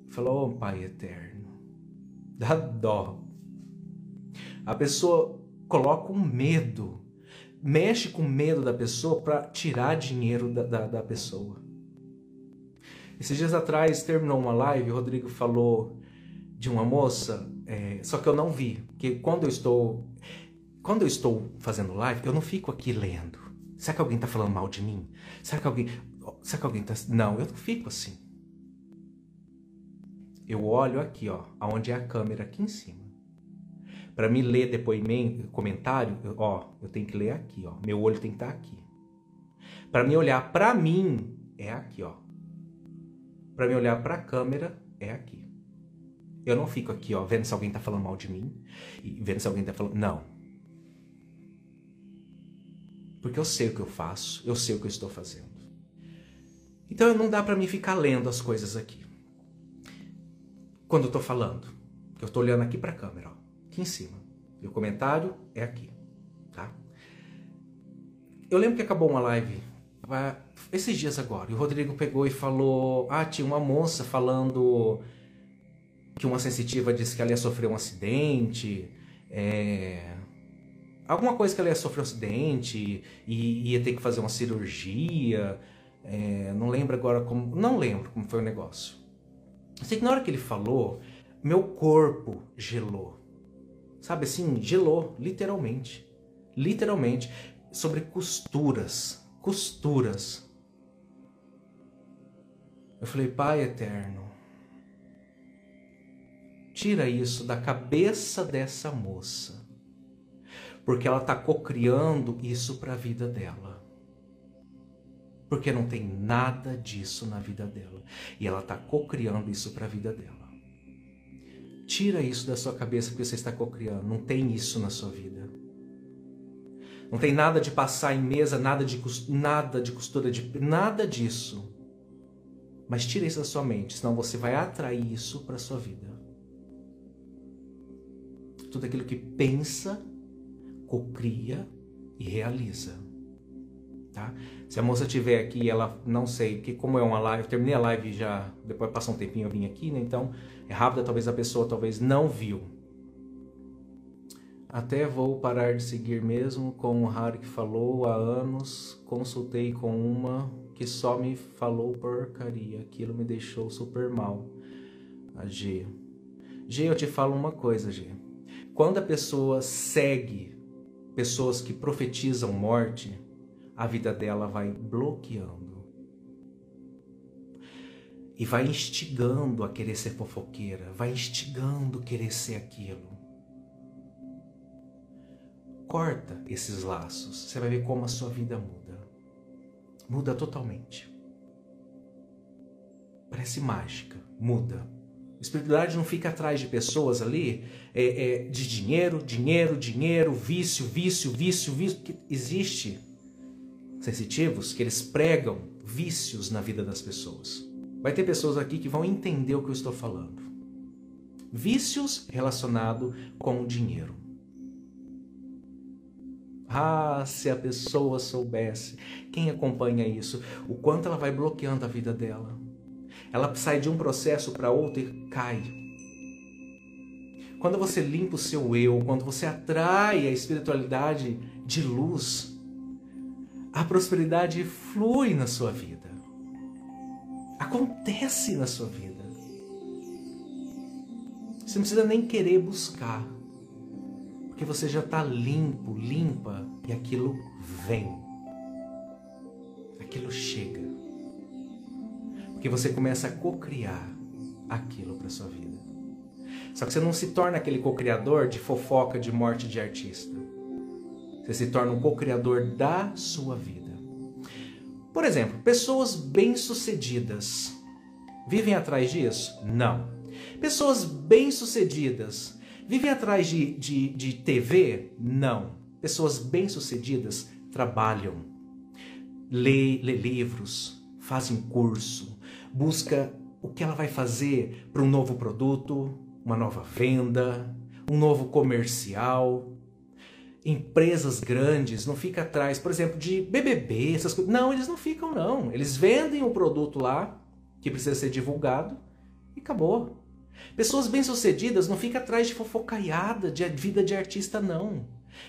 Falou, oh, Pai eterno, Dá dó. A pessoa coloca um medo, mexe com o medo da pessoa para tirar dinheiro da, da, da, pessoa. Esses dias atrás terminou uma live, o Rodrigo falou de uma moça, é, só que eu não vi, porque quando eu estou quando eu estou fazendo live, eu não fico aqui lendo. Será que alguém está falando mal de mim? Será que alguém, será que alguém está? Não, eu não fico assim. Eu olho aqui, ó, aonde é a câmera aqui em cima. Para me ler depoimento, comentário, ó, eu tenho que ler aqui, ó. Meu olho tem que estar tá aqui. Para me olhar para mim é aqui, ó. Para me olhar para a câmera é aqui. Eu não fico aqui, ó, vendo se alguém tá falando mal de mim e vendo se alguém tá falando. Não. Porque eu sei o que eu faço, eu sei o que eu estou fazendo. Então não dá para mim ficar lendo as coisas aqui. Quando eu tô falando, eu tô olhando aqui para a câmera, ó aqui em cima. E o comentário é aqui, tá? Eu lembro que acabou uma live esses dias agora, e o Rodrigo pegou e falou: Ah, tinha uma moça falando que uma sensitiva disse que ela ia sofrer um acidente, é... alguma coisa que ela ia sofrer um acidente e ia ter que fazer uma cirurgia. É... Não lembro agora como. Não lembro como foi o negócio. Sei que na hora que ele falou, meu corpo gelou. Sabe assim, gelou, literalmente. Literalmente. Sobre costuras. Costuras. Eu falei, Pai eterno, tira isso da cabeça dessa moça. Porque ela está cocriando isso para a vida dela. Porque não tem nada disso na vida dela. E ela está cocriando isso para a vida dela. Tira isso da sua cabeça que você está cocriando. Não tem isso na sua vida. Não tem nada de passar em mesa, nada de nada de costura de nada disso. Mas tira isso da sua mente, senão você vai atrair isso para sua vida. Tudo aquilo que pensa, cocria e realiza. Tá? Se a moça estiver aqui, ela não sei, que como é uma live, terminei a live já, depois passa um tempinho eu vim aqui, né? Então é rápida, talvez a pessoa talvez não viu. Até vou parar de seguir mesmo com o Harry que falou há anos. Consultei com uma que só me falou porcaria. Aquilo me deixou super mal. A G. G, eu te falo uma coisa, G. Quando a pessoa segue pessoas que profetizam morte, a vida dela vai bloqueando. E vai instigando a querer ser fofoqueira, vai instigando a querer ser aquilo. Corta esses laços, você vai ver como a sua vida muda. Muda totalmente. Parece mágica, muda. Espiritualidade não fica atrás de pessoas ali é, é, de dinheiro, dinheiro, dinheiro, vício, vício, vício, vício. Que existe sensitivos que eles pregam vícios na vida das pessoas. Vai ter pessoas aqui que vão entender o que eu estou falando. Vícios relacionados com o dinheiro. Ah, se a pessoa soubesse, quem acompanha isso, o quanto ela vai bloqueando a vida dela. Ela sai de um processo para outro e cai. Quando você limpa o seu eu, quando você atrai a espiritualidade de luz, a prosperidade flui na sua vida. Acontece na sua vida. Você não precisa nem querer buscar, porque você já está limpo, limpa e aquilo vem. Aquilo chega. Porque você começa a cocriar aquilo para sua vida. Só que você não se torna aquele cocriador de fofoca de morte de artista. Você se torna um co-criador da sua vida. Por exemplo, pessoas bem-sucedidas vivem atrás disso? Não. Pessoas bem-sucedidas vivem atrás de, de, de TV? Não. Pessoas bem-sucedidas trabalham, lê, lê livros, fazem curso, busca o que ela vai fazer para um novo produto, uma nova venda, um novo comercial, empresas grandes não fica atrás, por exemplo, de BBB, essas coisas. Não, eles não ficam não. Eles vendem o produto lá que precisa ser divulgado e acabou. Pessoas bem-sucedidas não ficam atrás de fofocaiada de vida de artista, não.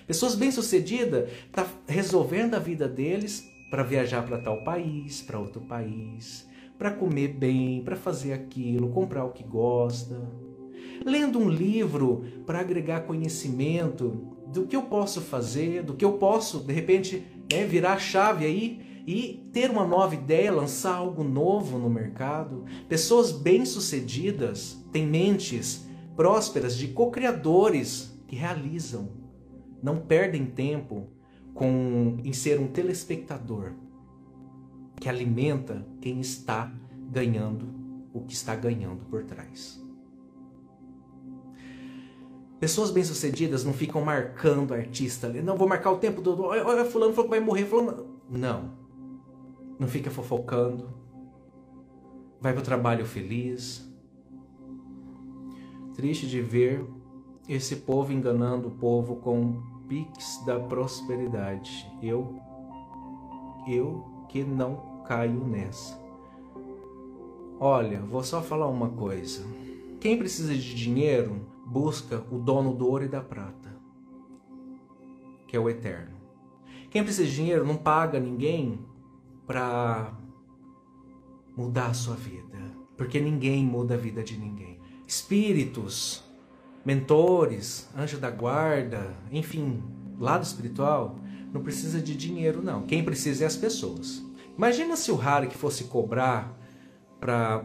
Pessoas bem-sucedidas tá resolvendo a vida deles para viajar para tal país, para outro país, para comer bem, para fazer aquilo, comprar o que gosta. Lendo um livro para agregar conhecimento do que eu posso fazer, do que eu posso, de repente, né, virar a chave aí e ter uma nova ideia, lançar algo novo no mercado. Pessoas bem-sucedidas têm mentes prósperas de co-criadores que realizam, não perdem tempo com em ser um telespectador que alimenta quem está ganhando o que está ganhando por trás. Pessoas bem-sucedidas não ficam marcando artista. Não, vou marcar o tempo do. Olha, fulano falou que vai morrer. Fulano... Não não fica fofocando, vai para o trabalho feliz. Triste de ver esse povo enganando o povo com pix da prosperidade. Eu, eu que não caio nessa. Olha, vou só falar uma coisa. Quem precisa de dinheiro busca o dono do ouro e da prata, que é o eterno. Quem precisa de dinheiro não paga ninguém para mudar a sua vida, porque ninguém muda a vida de ninguém. Espíritos, mentores, anjo da guarda, enfim, lado espiritual, não precisa de dinheiro não. Quem precisa é as pessoas. Imagina se o Harry fosse cobrar para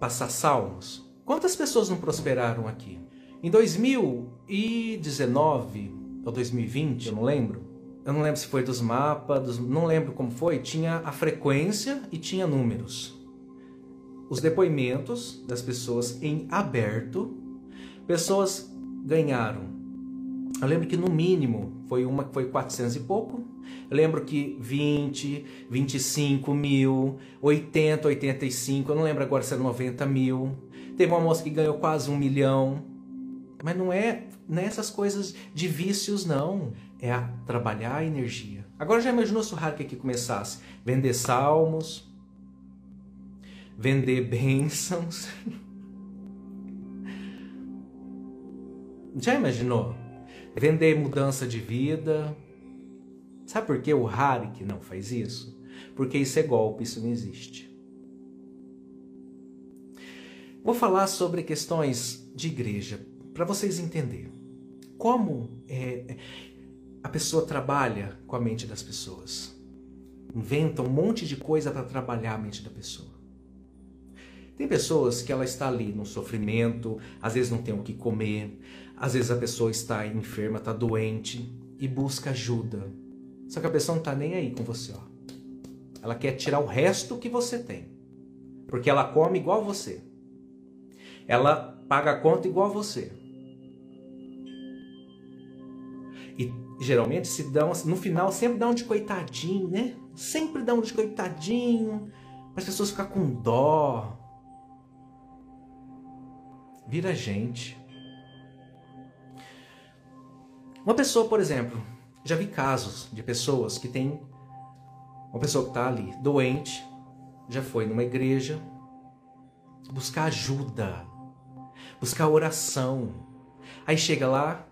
passar salmos. Quantas pessoas não prosperaram aqui? Em 2019 ou 2020, eu não lembro, eu não lembro se foi dos mapas, dos, não lembro como foi, tinha a frequência e tinha números. Os depoimentos das pessoas em aberto, pessoas ganharam. Eu lembro que no mínimo foi uma que foi 400 e pouco. Eu lembro que 20, 25 mil, 80, 85, eu não lembro agora se era 90 mil. Teve uma moça que ganhou quase um milhão. Mas não é nessas coisas de vícios, não é a trabalhar a energia. Agora já imaginou se o Hark aqui começasse vender salmos, vender bênçãos? Já imaginou? Vender mudança de vida? Sabe por que o Harik não faz isso? Porque isso é golpe, isso não existe. Vou falar sobre questões de igreja para vocês entenderem como é, a pessoa trabalha com a mente das pessoas. Inventa um monte de coisa para trabalhar a mente da pessoa. Tem pessoas que ela está ali no sofrimento, às vezes não tem o que comer, às vezes a pessoa está enferma, está doente e busca ajuda. Só que a pessoa não está nem aí com você, ó. Ela quer tirar o resto que você tem. Porque ela come igual você. Ela paga a conta igual você. Geralmente se dão, no final sempre dá um de coitadinho, né? Sempre dá um de coitadinho, para as pessoas ficar com dó. Vira gente. Uma pessoa, por exemplo, já vi casos de pessoas que tem uma pessoa que está ali doente, já foi numa igreja buscar ajuda, buscar oração. Aí chega lá,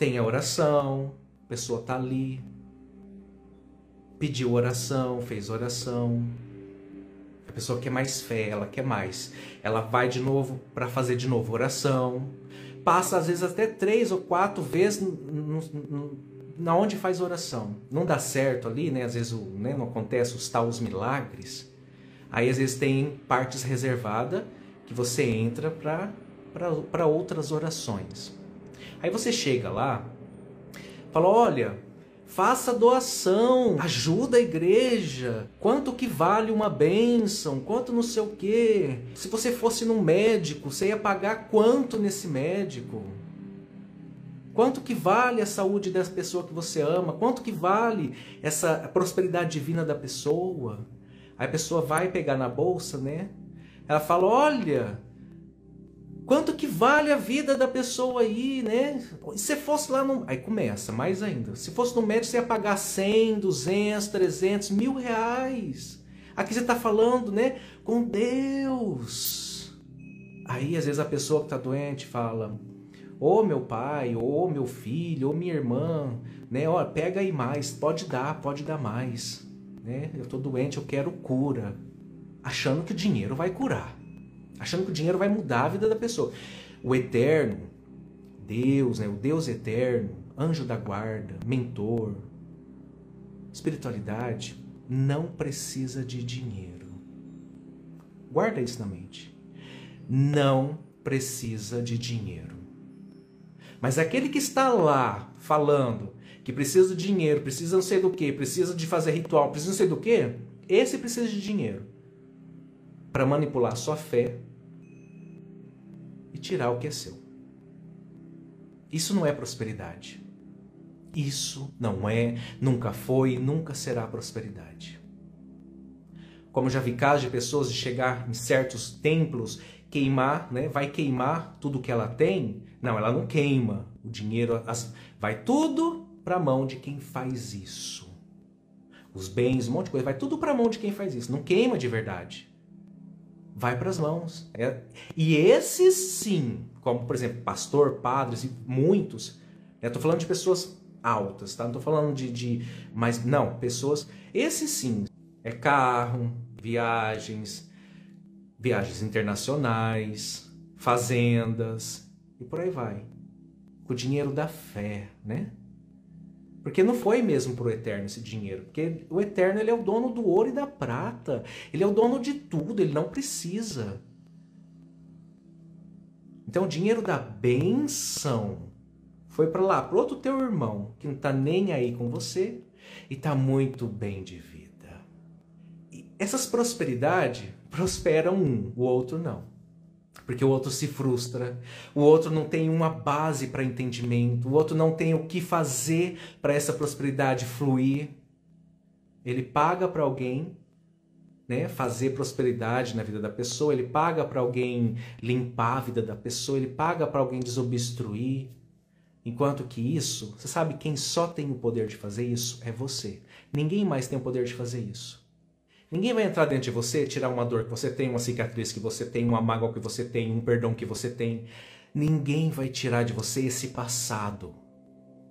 tem a oração, a pessoa está ali, pediu oração, fez oração. A pessoa quer mais fé, ela quer mais. Ela vai de novo para fazer de novo oração. Passa às vezes até três ou quatro vezes na onde faz oração. Não dá certo ali, né? Às vezes né, não acontece os tais milagres. Aí às vezes tem partes reservadas que você entra para outras orações. Aí você chega lá, fala: olha, faça doação, ajuda a igreja. Quanto que vale uma bênção? Quanto não sei o quê? Se você fosse num médico, você ia pagar quanto nesse médico? Quanto que vale a saúde dessa pessoa que você ama? Quanto que vale essa prosperidade divina da pessoa? Aí a pessoa vai pegar na bolsa, né? Ela fala: "Olha, Quanto que vale a vida da pessoa aí, né? Se fosse lá no. Aí começa, mais ainda. Se fosse no médico, você ia pagar 100, 200, 300, mil reais. Aqui você está falando, né? Com Deus. Aí às vezes a pessoa que está doente fala: Ô meu pai, ô meu filho, ô minha irmã, né? Ó, pega aí mais, pode dar, pode dar mais, né? Eu tô doente, eu quero cura, achando que o dinheiro vai curar, achando que o dinheiro vai mudar a vida da pessoa. O eterno, Deus, né? O Deus eterno, anjo da guarda, mentor, espiritualidade, não precisa de dinheiro. Guarda isso na mente. Não precisa de dinheiro. Mas aquele que está lá falando que precisa de dinheiro, precisa não sei do que, precisa de fazer ritual, precisa não sei do que, esse precisa de dinheiro para manipular sua fé e tirar o que é seu. Isso não é prosperidade. Isso não é, nunca foi, nunca será prosperidade. Como já vi casos de pessoas de chegar em certos templos, queimar, né? Vai queimar tudo que ela tem? Não, ela não queima. O dinheiro as, vai tudo para a mão de quem faz isso. Os bens, um monte de coisa, vai tudo para a mão de quem faz isso. Não queima de verdade. Vai para as mãos. É, e esses sim, como por exemplo, pastor, padres e muitos, estou né? falando de pessoas altas, tá? Não estou falando de, de. Mas não, pessoas. Esse sim. É carro, viagens, viagens internacionais, fazendas e por aí vai. Com o dinheiro da fé, né? Porque não foi mesmo para o eterno esse dinheiro. Porque o eterno ele é o dono do ouro e da prata. Ele é o dono de tudo, ele não precisa. Então o dinheiro da benção foi para lá, para outro teu irmão, que não está nem aí com você e está muito bem de vida. E essas prosperidades prosperam um, o outro não. Porque o outro se frustra, o outro não tem uma base para entendimento, o outro não tem o que fazer para essa prosperidade fluir. Ele paga para alguém né, fazer prosperidade na vida da pessoa, ele paga para alguém limpar a vida da pessoa, ele paga para alguém desobstruir. Enquanto que isso, você sabe quem só tem o poder de fazer isso é você. Ninguém mais tem o poder de fazer isso. Ninguém vai entrar dentro de você, tirar uma dor que você tem, uma cicatriz que você tem, uma mágoa que você tem, um perdão que você tem. Ninguém vai tirar de você esse passado.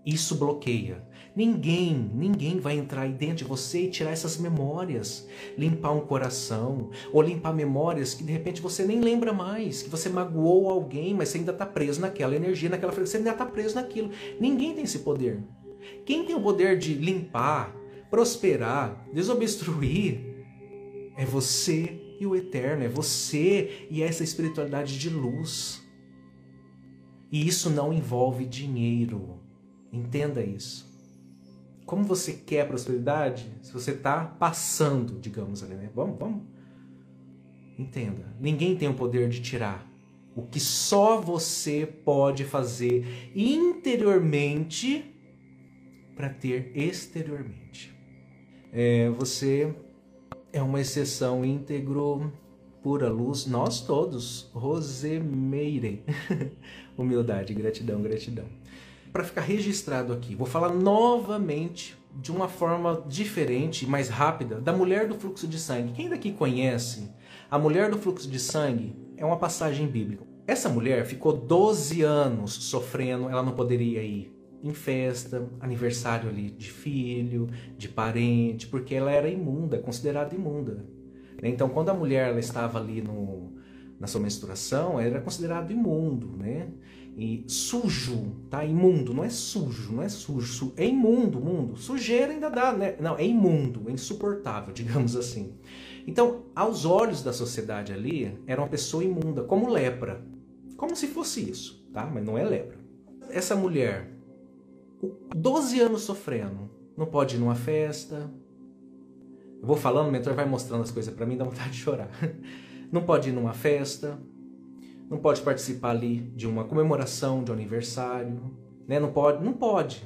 Isso bloqueia. Ninguém, ninguém vai entrar aí dentro de você e tirar essas memórias, limpar um coração, ou limpar memórias que de repente você nem lembra mais, que você magoou alguém, mas você ainda está preso naquela energia, naquela frequência, você ainda está preso naquilo. Ninguém tem esse poder. Quem tem o poder de limpar, prosperar, desobstruir, é você e o eterno, é você e essa espiritualidade de luz. E isso não envolve dinheiro. Entenda isso. Como você quer prosperidade se você está passando, digamos ali, né? Vamos, vamos. Entenda. Ninguém tem o poder de tirar. O que só você pode fazer interiormente para ter exteriormente. É, você é uma exceção íntegro, pura luz, nós todos, Rosemeire. *laughs* Humildade, gratidão, gratidão para ficar registrado aqui. Vou falar novamente de uma forma diferente, mais rápida, da mulher do fluxo de sangue. Quem daqui conhece a mulher do fluxo de sangue? É uma passagem bíblica. Essa mulher ficou 12 anos sofrendo, ela não poderia ir em festa, aniversário ali de filho, de parente, porque ela era imunda, considerada imunda. Então, quando a mulher ela estava ali no, na sua menstruação, era considerado imundo, né? e sujo, tá? Imundo, não é sujo, não é sujo, é imundo, mundo. Sujeira ainda dá, né? Não, é imundo, é insuportável, *laughs* digamos assim. Então, aos olhos da sociedade ali, era uma pessoa imunda, como lepra. Como se fosse isso, tá? Mas não é lepra. Essa mulher, 12 anos sofrendo, não pode ir numa festa. Eu vou falando, o mentor vai mostrando as coisas para mim, dá vontade de chorar. *laughs* Não pode ir numa festa, não pode participar ali de uma comemoração de um aniversário, né? Não pode, não pode.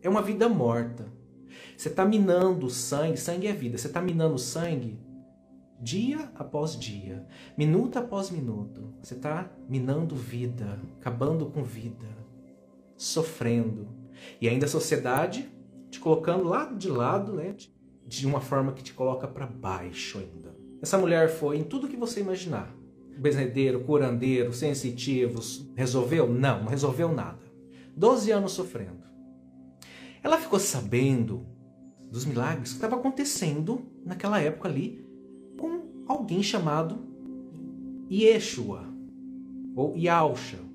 É uma vida morta. Você está minando o sangue, sangue é vida. Você está minando o sangue dia após dia, minuto após minuto. Você está minando vida, acabando com vida, sofrendo. E ainda a sociedade te colocando lá de lado, né? De uma forma que te coloca para baixo ainda. Essa mulher foi em tudo que você imaginar benzedeiro, curandeiro, sensitivos, resolveu? Não, não resolveu nada. Doze anos sofrendo. Ela ficou sabendo dos milagres que estava acontecendo naquela época ali com alguém chamado Yeshua ou Yausha,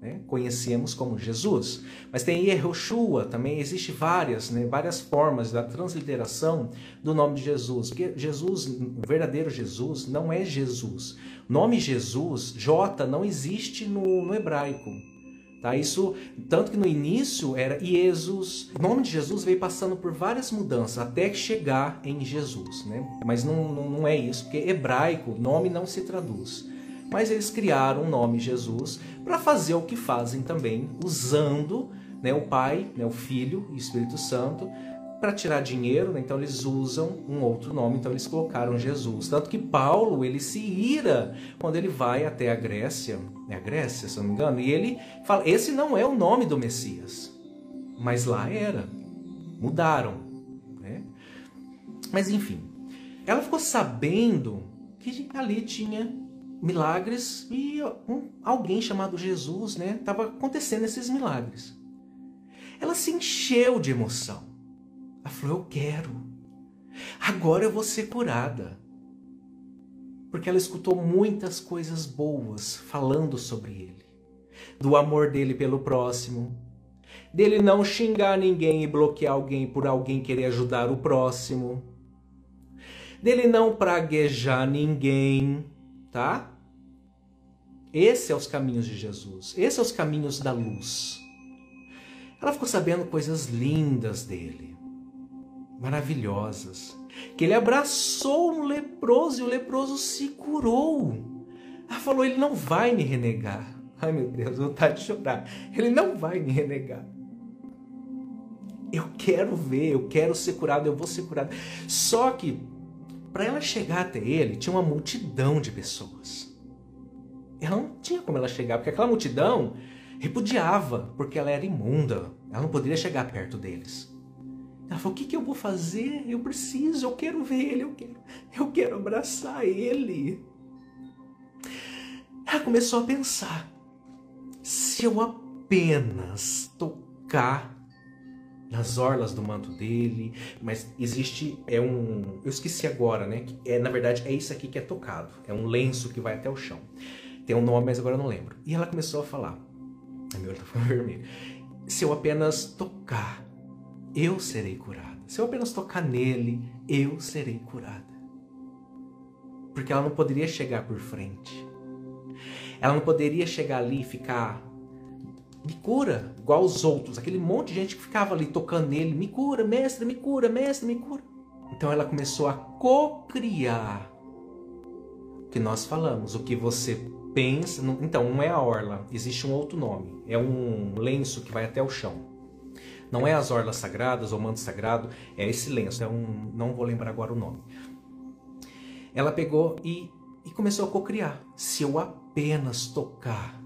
né? conhecemos como Jesus. Mas tem Yehoshua também, existe várias, né? várias formas da transliteração do nome de Jesus. Porque Jesus, o verdadeiro Jesus, não é Jesus. Nome Jesus, J, não existe no, no hebraico. Tá? Isso, tanto que no início era Jesus. O nome de Jesus veio passando por várias mudanças até chegar em Jesus. Né? Mas não, não, não é isso, porque hebraico, nome não se traduz mas eles criaram o nome Jesus para fazer o que fazem também, usando né, o Pai, né, o Filho e o Espírito Santo para tirar dinheiro, né? então eles usam um outro nome, então eles colocaram Jesus. Tanto que Paulo, ele se ira quando ele vai até a Grécia, é a Grécia, se não me engano, e ele fala, esse não é o nome do Messias, mas lá era. Mudaram. Né? Mas enfim, ela ficou sabendo que ali tinha milagres e um, alguém chamado Jesus, né, estava acontecendo esses milagres. Ela se encheu de emoção. Ela falou: Eu quero. Agora eu vou ser curada. Porque ela escutou muitas coisas boas falando sobre ele, do amor dele pelo próximo, dele não xingar ninguém e bloquear alguém por alguém querer ajudar o próximo, dele não praguejar ninguém, tá? Esses são os caminhos de Jesus. Esses são os caminhos da luz. Ela ficou sabendo coisas lindas dele, maravilhosas. Que ele abraçou um leproso e o leproso se curou. Ela falou: Ele não vai me renegar. Ai meu Deus, vontade de chorar. Ele não vai me renegar. Eu quero ver, eu quero ser curado, eu vou ser curado. Só que, para ela chegar até ele, tinha uma multidão de pessoas ela não tinha como ela chegar, porque aquela multidão repudiava, porque ela era imunda. Ela não poderia chegar perto deles. Ela falou: O que, que eu vou fazer? Eu preciso, eu quero ver ele, eu quero, eu quero abraçar ele. Ela começou a pensar: se eu apenas tocar nas orlas do manto dele, mas existe é um, eu esqueci agora, né? É na verdade é isso aqui que é tocado, é um lenço que vai até o chão. Tem um nome, mas agora eu não lembro. E ela começou a falar. Meu olho tá ficando *laughs* vermelho. Se eu apenas tocar, eu serei curada. Se eu apenas tocar nele, eu serei curada. Porque ela não poderia chegar por frente. Ela não poderia chegar ali e ficar me cura, igual os outros, aquele monte de gente que ficava ali tocando nele, me cura, mestre, me cura, mestre, me cura. Então ela começou a co-criar o que nós falamos, o que você pensa. Então, não é a orla, existe um outro nome. É um lenço que vai até o chão. Não é as orlas sagradas ou manto sagrado, é esse lenço. É um, não vou lembrar agora o nome. Ela pegou e, e começou a cocriar. Se eu apenas tocar,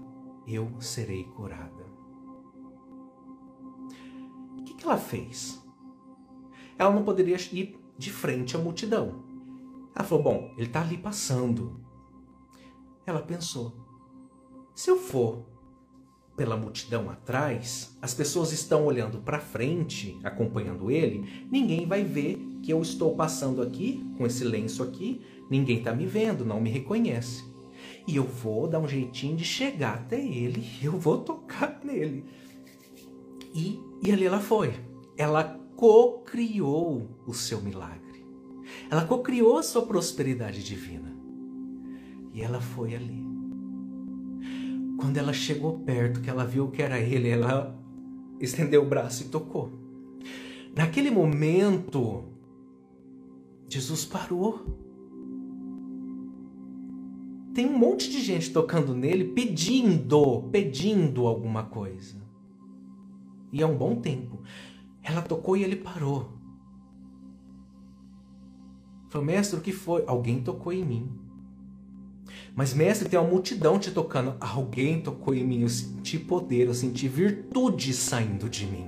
eu serei curada. O que, que ela fez? Ela não poderia ir de frente à multidão. Ela falou: Bom, ele está ali passando. Ela pensou: se eu for pela multidão atrás, as pessoas estão olhando para frente, acompanhando ele, ninguém vai ver que eu estou passando aqui com esse lenço aqui, ninguém está me vendo, não me reconhece. E eu vou dar um jeitinho de chegar até ele, *laughs* eu vou tocar nele. E, e ali ela foi. Ela co-criou o seu milagre. Ela co-criou a sua prosperidade divina. E ela foi ali. Quando ela chegou perto, que ela viu que era ele, ela estendeu o braço e tocou. Naquele momento, Jesus parou. Tem um monte de gente tocando nele, pedindo, pedindo alguma coisa. E é um bom tempo. Ela tocou e ele parou. Falou, mestre, o que foi? Alguém tocou em mim. Mas, mestre, tem uma multidão te tocando. Alguém tocou em mim, eu senti poder, eu senti virtude saindo de mim.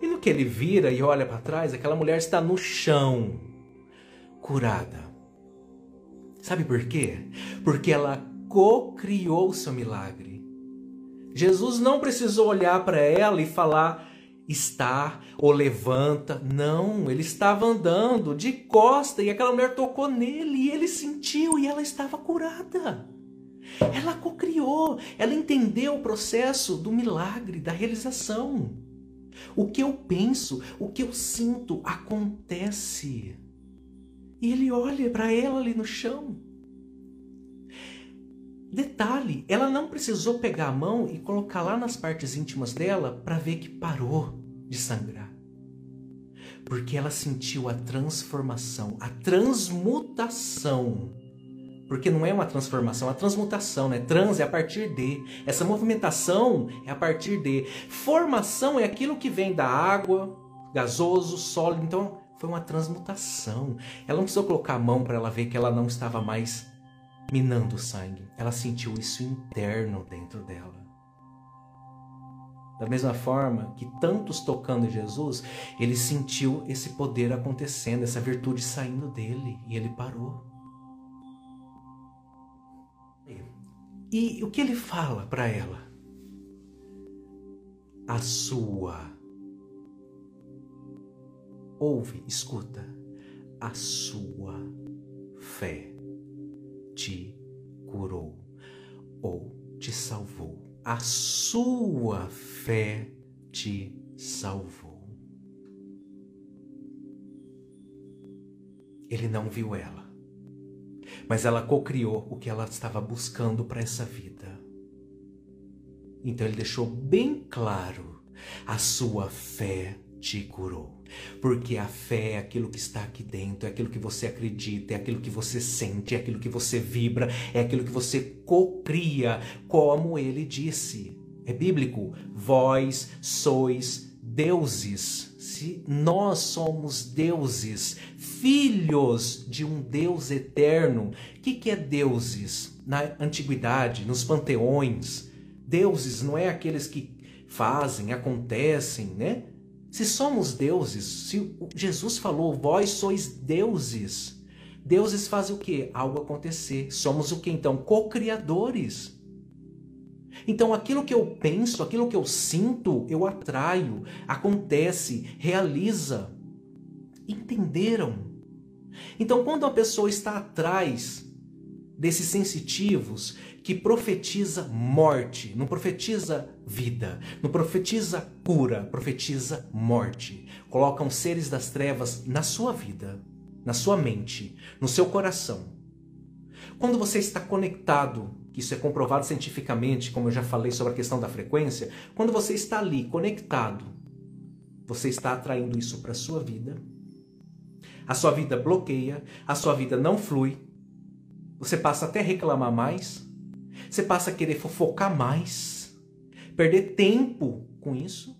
E no que ele vira e olha para trás, aquela mulher está no chão, curada. Sabe por quê? Porque ela co-criou o seu milagre. Jesus não precisou olhar para ela e falar está ou levanta. Não, ele estava andando de costa e aquela mulher tocou nele e ele sentiu e ela estava curada. Ela cocriou, ela entendeu o processo do milagre, da realização. O que eu penso, o que eu sinto acontece. E ele olha para ela ali no chão. Detalhe, ela não precisou pegar a mão e colocar lá nas partes íntimas dela para ver que parou de sangrar. Porque ela sentiu a transformação, a transmutação porque não é uma transformação, é uma transmutação, né? Trans é a partir de. Essa movimentação é a partir de. Formação é aquilo que vem da água, gasoso, sólido. Então, foi uma transmutação. Ela não precisou colocar a mão para ela ver que ela não estava mais minando o sangue. Ela sentiu isso interno dentro dela. Da mesma forma que tantos tocando em Jesus, ele sentiu esse poder acontecendo, essa virtude saindo dele e ele parou. E o que ele fala para ela? A sua. Ouve, escuta. A sua fé te curou ou te salvou. A sua fé te salvou. Ele não viu ela mas ela cocriou o que ela estava buscando para essa vida. Então ele deixou bem claro: a sua fé te curou. Porque a fé é aquilo que está aqui dentro, é aquilo que você acredita, é aquilo que você sente, é aquilo que você vibra, é aquilo que você cocria, como ele disse. É bíblico. Vós sois deuses se nós somos deuses, filhos de um Deus eterno, o que, que é deuses? Na antiguidade, nos panteões, deuses não é aqueles que fazem, acontecem, né? Se somos deuses, se Jesus falou, vós sois deuses, deuses fazem o que? Algo acontecer. Somos o que então? Co-criadores. Então aquilo que eu penso, aquilo que eu sinto, eu atraio, acontece, realiza. Entenderam? Então quando a pessoa está atrás desses sensitivos que profetiza morte, não profetiza vida, não profetiza cura, profetiza morte. Colocam seres das trevas na sua vida, na sua mente, no seu coração. Quando você está conectado isso é comprovado cientificamente, como eu já falei sobre a questão da frequência, quando você está ali conectado, você está atraindo isso para a sua vida. A sua vida bloqueia, a sua vida não flui. Você passa até a reclamar mais, você passa a querer fofocar mais, perder tempo com isso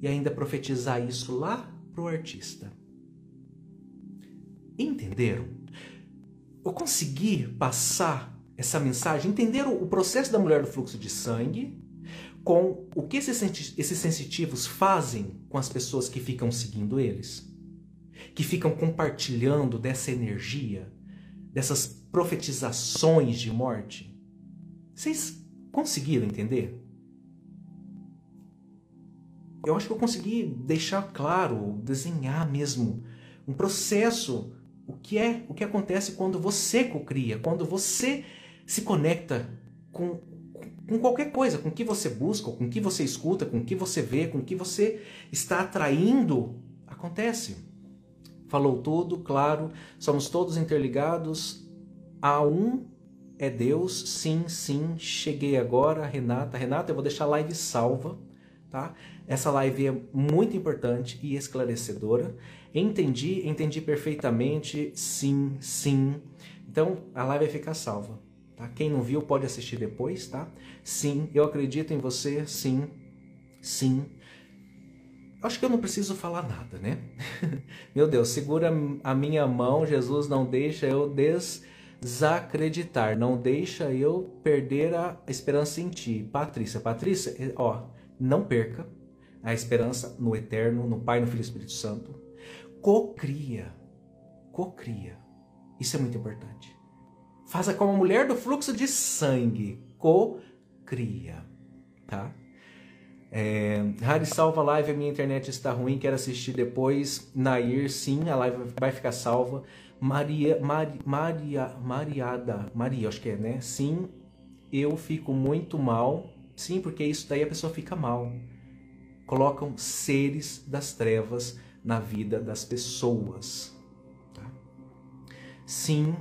e ainda profetizar isso lá para o artista. Entenderam? eu consegui passar essa mensagem, entender o processo da mulher do fluxo de sangue, com o que esses, esses sensitivos fazem com as pessoas que ficam seguindo eles, que ficam compartilhando dessa energia, dessas profetizações de morte. Vocês conseguiram entender? Eu acho que eu consegui deixar claro, desenhar mesmo um processo o que é, o que acontece quando você cocria, quando você se conecta com, com qualquer coisa, com o que você busca, com o que você escuta, com o que você vê, com o que você está atraindo, acontece. Falou tudo, claro, somos todos interligados. A um é Deus, sim, sim. Cheguei agora, Renata. Renata, eu vou deixar a live salva, tá? Essa live é muito importante e esclarecedora. Entendi, entendi perfeitamente, sim, sim. Então a live vai ficar salva. Tá? Quem não viu pode assistir depois, tá? Sim, eu acredito em você, sim, sim. Acho que eu não preciso falar nada, né? *laughs* Meu Deus, segura a minha mão, Jesus, não deixa eu desacreditar, não deixa eu perder a esperança em ti. Patrícia, Patrícia, ó, não perca a esperança no eterno, no Pai, no Filho e Espírito Santo cocria, cocria. Isso é muito importante. Faça como a mulher do fluxo de sangue, co-cria, tá? É, Harry salva a live, a minha internet está ruim, quero assistir depois. Nair, sim, a live vai ficar salva. Maria, Maria, Maria, Mariada, Maria, acho que é, né? Sim, eu fico muito mal. Sim, porque isso daí a pessoa fica mal. Colocam seres das trevas na vida das pessoas. Tá? Sim,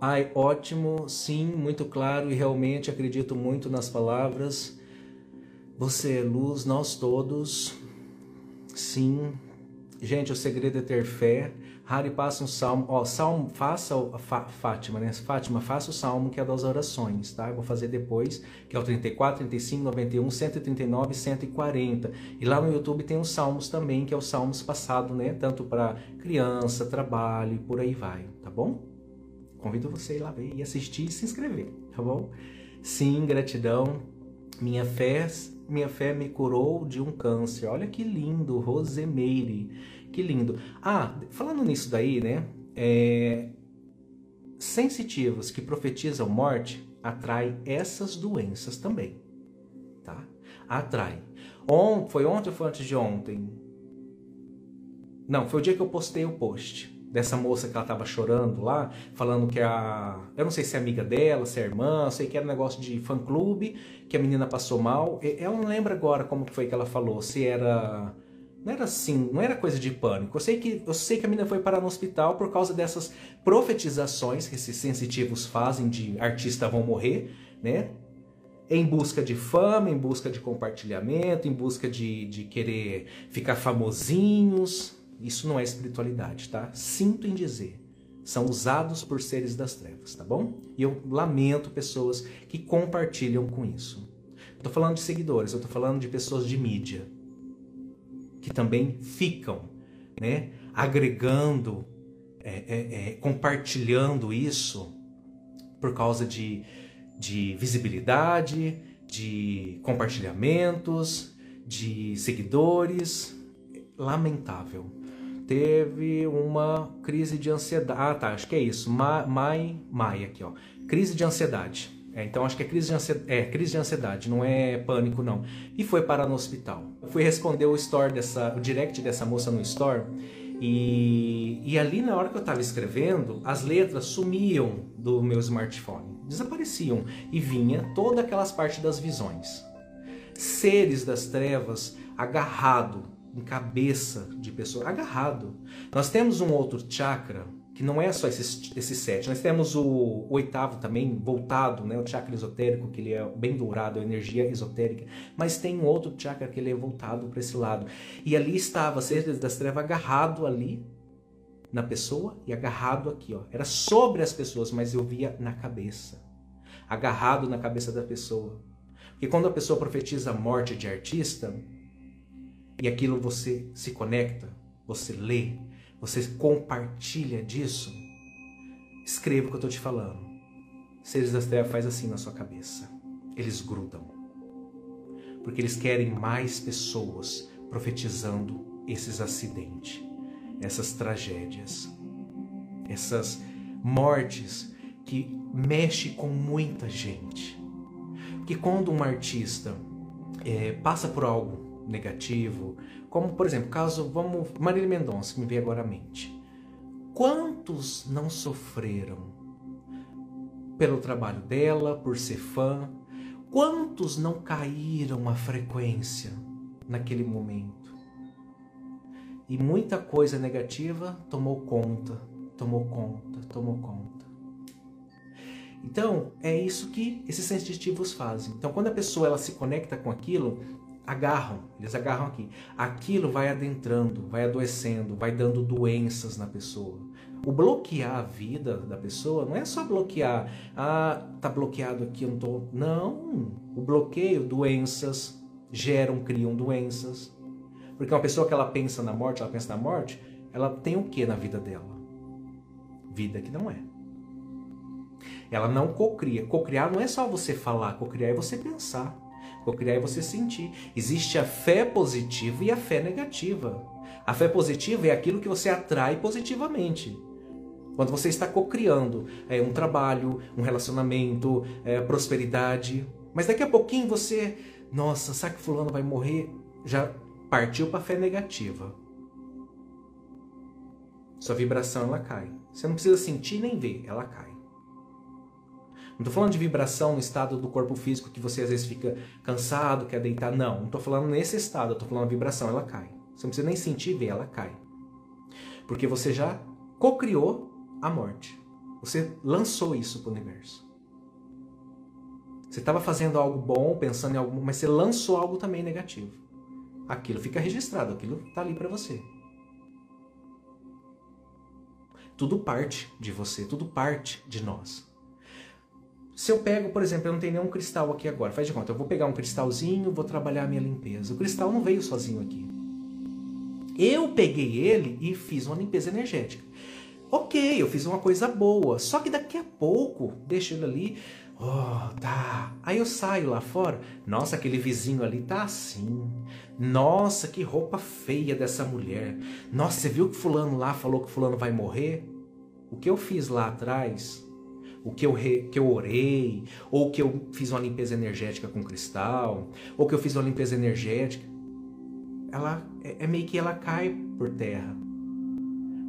ai, ótimo, sim, muito claro e realmente acredito muito nas palavras. Você é luz, nós todos. Sim. Gente, o segredo é ter fé. Harry passa um salmo, ó, salmo, faça o Fátima, né? Fátima, faça o salmo que é das orações, tá? Eu vou fazer depois, que é o 34, 35, 91, 139, 140. E lá no YouTube tem os salmos também, que é os salmos passado, né? Tanto para criança, trabalho, por aí vai, tá bom? Convido você a ir lá ver e assistir e se inscrever, tá bom? Sim, gratidão. Minha fé minha fé me curou de um câncer. Olha que lindo, Rosemeire. Que lindo. Ah, falando nisso daí, né? É... Sensitivos que profetizam morte atrai essas doenças também, tá? Atrai. On... Foi ontem ou foi antes de ontem? Não, foi o dia que eu postei o post dessa moça que ela tava chorando lá, falando que a. Eu não sei se é amiga dela, se é irmã, sei que era um negócio de fã clube, que a menina passou mal. Eu não lembro agora como foi que ela falou, se era. Não era assim, não era coisa de pânico. Eu sei que, eu sei que a menina foi parar no hospital por causa dessas profetizações que esses sensitivos fazem de artista vão morrer, né? Em busca de fama, em busca de compartilhamento, em busca de, de querer ficar famosinhos, isso não é espiritualidade, tá? Sinto em dizer. São usados por seres das trevas, tá bom? E eu lamento pessoas que compartilham com isso. Eu tô falando de seguidores, eu tô falando de pessoas de mídia que também ficam, né? Agregando, é, é, é, compartilhando isso por causa de, de visibilidade, de compartilhamentos, de seguidores. Lamentável teve uma crise de ansiedade. Ah, tá, acho que é isso. Mai, Mai aqui, ó. Crise de ansiedade. É, então acho que é crise de ansiedade, é crise de ansiedade, não é pânico não. E foi parar no hospital. Eu fui responder o store dessa, o direct dessa moça no store e, e ali na hora que eu estava escrevendo, as letras sumiam do meu smartphone, desapareciam e vinha todas aquelas partes das visões. Seres das trevas agarrado em cabeça de pessoa, agarrado. Nós temos um outro chakra que não é só esses, esses sete. Nós temos o, o, oitavo também voltado, né, o chakra esotérico, que ele é bem dourado, a energia esotérica. Mas tem um outro chakra que ele é voltado para esse lado. E ali estava, seres das trevas, agarrado ali na pessoa e agarrado aqui, ó. Era sobre as pessoas, mas eu via na cabeça. Agarrado na cabeça da pessoa. Porque quando a pessoa profetiza a morte de artista, e aquilo você se conecta, você lê, você compartilha disso, escreva o que eu estou te falando. Seres das trevas faz assim na sua cabeça. Eles grudam. Porque eles querem mais pessoas profetizando esses acidentes, essas tragédias, essas mortes que mexe com muita gente. Porque quando um artista é, passa por algo negativo, como por exemplo, caso vamos Marília Mendonça, que me veio agora à mente. Quantos não sofreram pelo trabalho dela, por ser fã? Quantos não caíram a frequência naquele momento? E muita coisa negativa tomou conta, tomou conta, tomou conta. Então, é isso que esses sensitivos fazem. Então, quando a pessoa ela se conecta com aquilo, agarram, eles agarram aqui. Aquilo vai adentrando, vai adoecendo, vai dando doenças na pessoa. O bloquear a vida da pessoa não é só bloquear, ah, tá bloqueado aqui, eu não tô. Não, o bloqueio, doenças geram, criam doenças. Porque uma pessoa que ela pensa na morte, ela pensa na morte, ela tem o que na vida dela? Vida que não é. Ela não cocria. Cocriar não é só você falar, cocriar é você pensar. Cocriar é você sentir. Existe a fé positiva e a fé negativa. A fé positiva é aquilo que você atrai positivamente. Quando você está cocriando é, um trabalho, um relacionamento, é, prosperidade. Mas daqui a pouquinho você, nossa, sabe que fulano vai morrer? Já partiu para a fé negativa. Sua vibração ela cai. Você não precisa sentir nem ver, ela cai. Não estou falando de vibração no estado do corpo físico que você às vezes fica cansado, quer deitar. Não, não estou falando nesse estado, estou falando vibração, ela cai. Você não precisa nem sentir ver, ela cai. Porque você já co-criou a morte. Você lançou isso para o universo. Você estava fazendo algo bom, pensando em algo, mas você lançou algo também negativo. Aquilo fica registrado, aquilo está ali para você. Tudo parte de você, tudo parte de nós. Se eu pego, por exemplo, eu não tenho nenhum cristal aqui agora, faz de conta, eu vou pegar um cristalzinho, vou trabalhar a minha limpeza. O cristal não veio sozinho aqui. Eu peguei ele e fiz uma limpeza energética. Ok, eu fiz uma coisa boa, só que daqui a pouco, deixa ele ali, oh, tá. Aí eu saio lá fora, nossa, aquele vizinho ali tá assim. Nossa, que roupa feia dessa mulher. Nossa, você viu que fulano lá falou que fulano vai morrer? O que eu fiz lá atrás o que eu, re, que eu orei, ou que eu fiz uma limpeza energética com cristal, ou que eu fiz uma limpeza energética, ela é, é meio que ela cai por terra.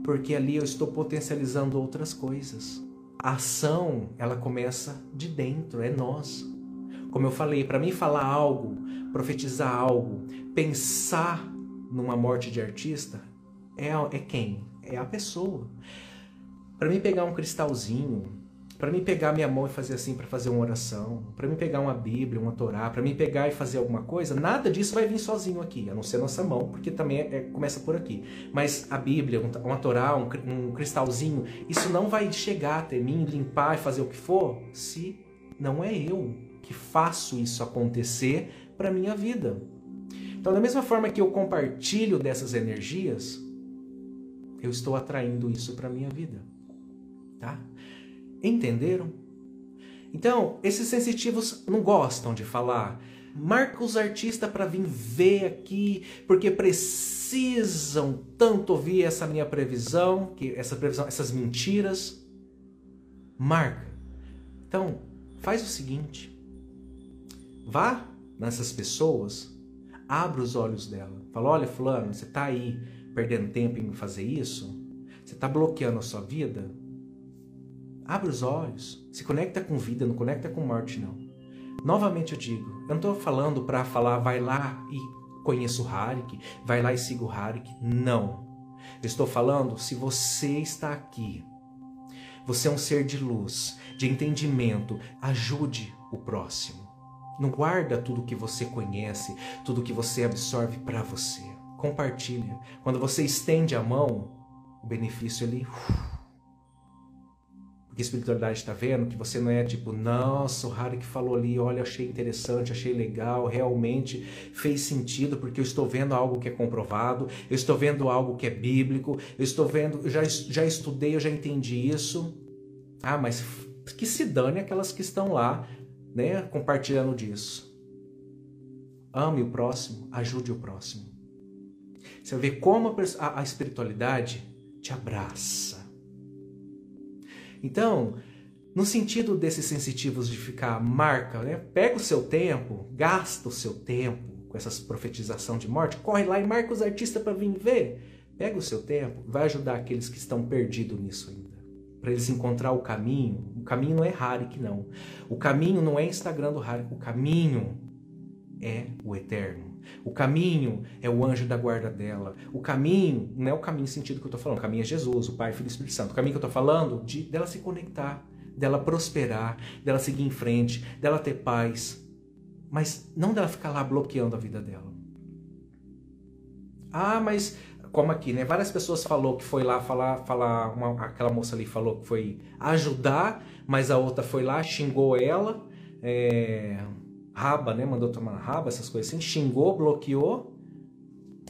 Porque ali eu estou potencializando outras coisas. A ação, ela começa de dentro, é nós. Como eu falei, para mim falar algo, profetizar algo, pensar numa morte de artista, é, é quem? É a pessoa. Para mim pegar um cristalzinho, para mim pegar minha mão e fazer assim para fazer uma oração, para mim pegar uma Bíblia, uma Torá, para mim pegar e fazer alguma coisa, nada disso vai vir sozinho aqui, a não ser nossa mão, porque também é, é, começa por aqui. Mas a Bíblia, uma Torá, um, um cristalzinho, isso não vai chegar até mim, limpar e fazer o que for, se não é eu que faço isso acontecer para minha vida. Então, da mesma forma que eu compartilho dessas energias, eu estou atraindo isso para minha vida, tá? Entenderam? Então, esses sensitivos não gostam de falar. Marca os artistas para vir ver aqui, porque precisam tanto ouvir essa minha previsão, que essa previsão, essas mentiras. Marca. Então, faz o seguinte: vá nessas pessoas, abra os olhos dela. Fala: olha, fulano, você está aí perdendo tempo em fazer isso? Você está bloqueando a sua vida? Abre os olhos, se conecta com vida, não conecta com morte, não. Novamente eu digo, eu não estou falando para falar, vai lá e conheça o Harik, vai lá e siga o Harik. Não. Eu estou falando, se você está aqui, você é um ser de luz, de entendimento, ajude o próximo. Não guarda tudo que você conhece, tudo que você absorve para você. Compartilha. Quando você estende a mão, o benefício ele a espiritualidade está vendo que você não é tipo, nossa, o Harry que falou ali, olha, achei interessante, achei legal, realmente fez sentido, porque eu estou vendo algo que é comprovado, eu estou vendo algo que é bíblico, eu estou vendo, já, já estudei, eu já entendi isso. Ah, mas que se dane aquelas que estão lá, né, compartilhando disso. Ame o próximo, ajude o próximo. Você ver como a, a espiritualidade te abraça então, no sentido desses sensitivos de ficar marca, né? pega o seu tempo, gasta o seu tempo com essa profetização de morte, corre lá e marca os artistas para vir ver. Pega o seu tempo, vai ajudar aqueles que estão perdidos nisso ainda. Para eles encontrar o caminho. O caminho não é Harik, não. O caminho não é Instagram do Harik. O caminho é o eterno. O caminho é o anjo da guarda dela. O caminho não é o caminho sentido que eu estou falando. O caminho é Jesus, o Pai, Filho e Espírito Santo. O caminho que eu estou falando de dela se conectar, dela prosperar, dela seguir em frente, dela ter paz, mas não dela ficar lá bloqueando a vida dela. Ah, mas como aqui, né? Várias pessoas falou que foi lá falar, falar uma, aquela moça ali falou que foi ajudar, mas a outra foi lá xingou ela. É, raba, né? Mandou tomar raba, essas coisas assim. Xingou, bloqueou.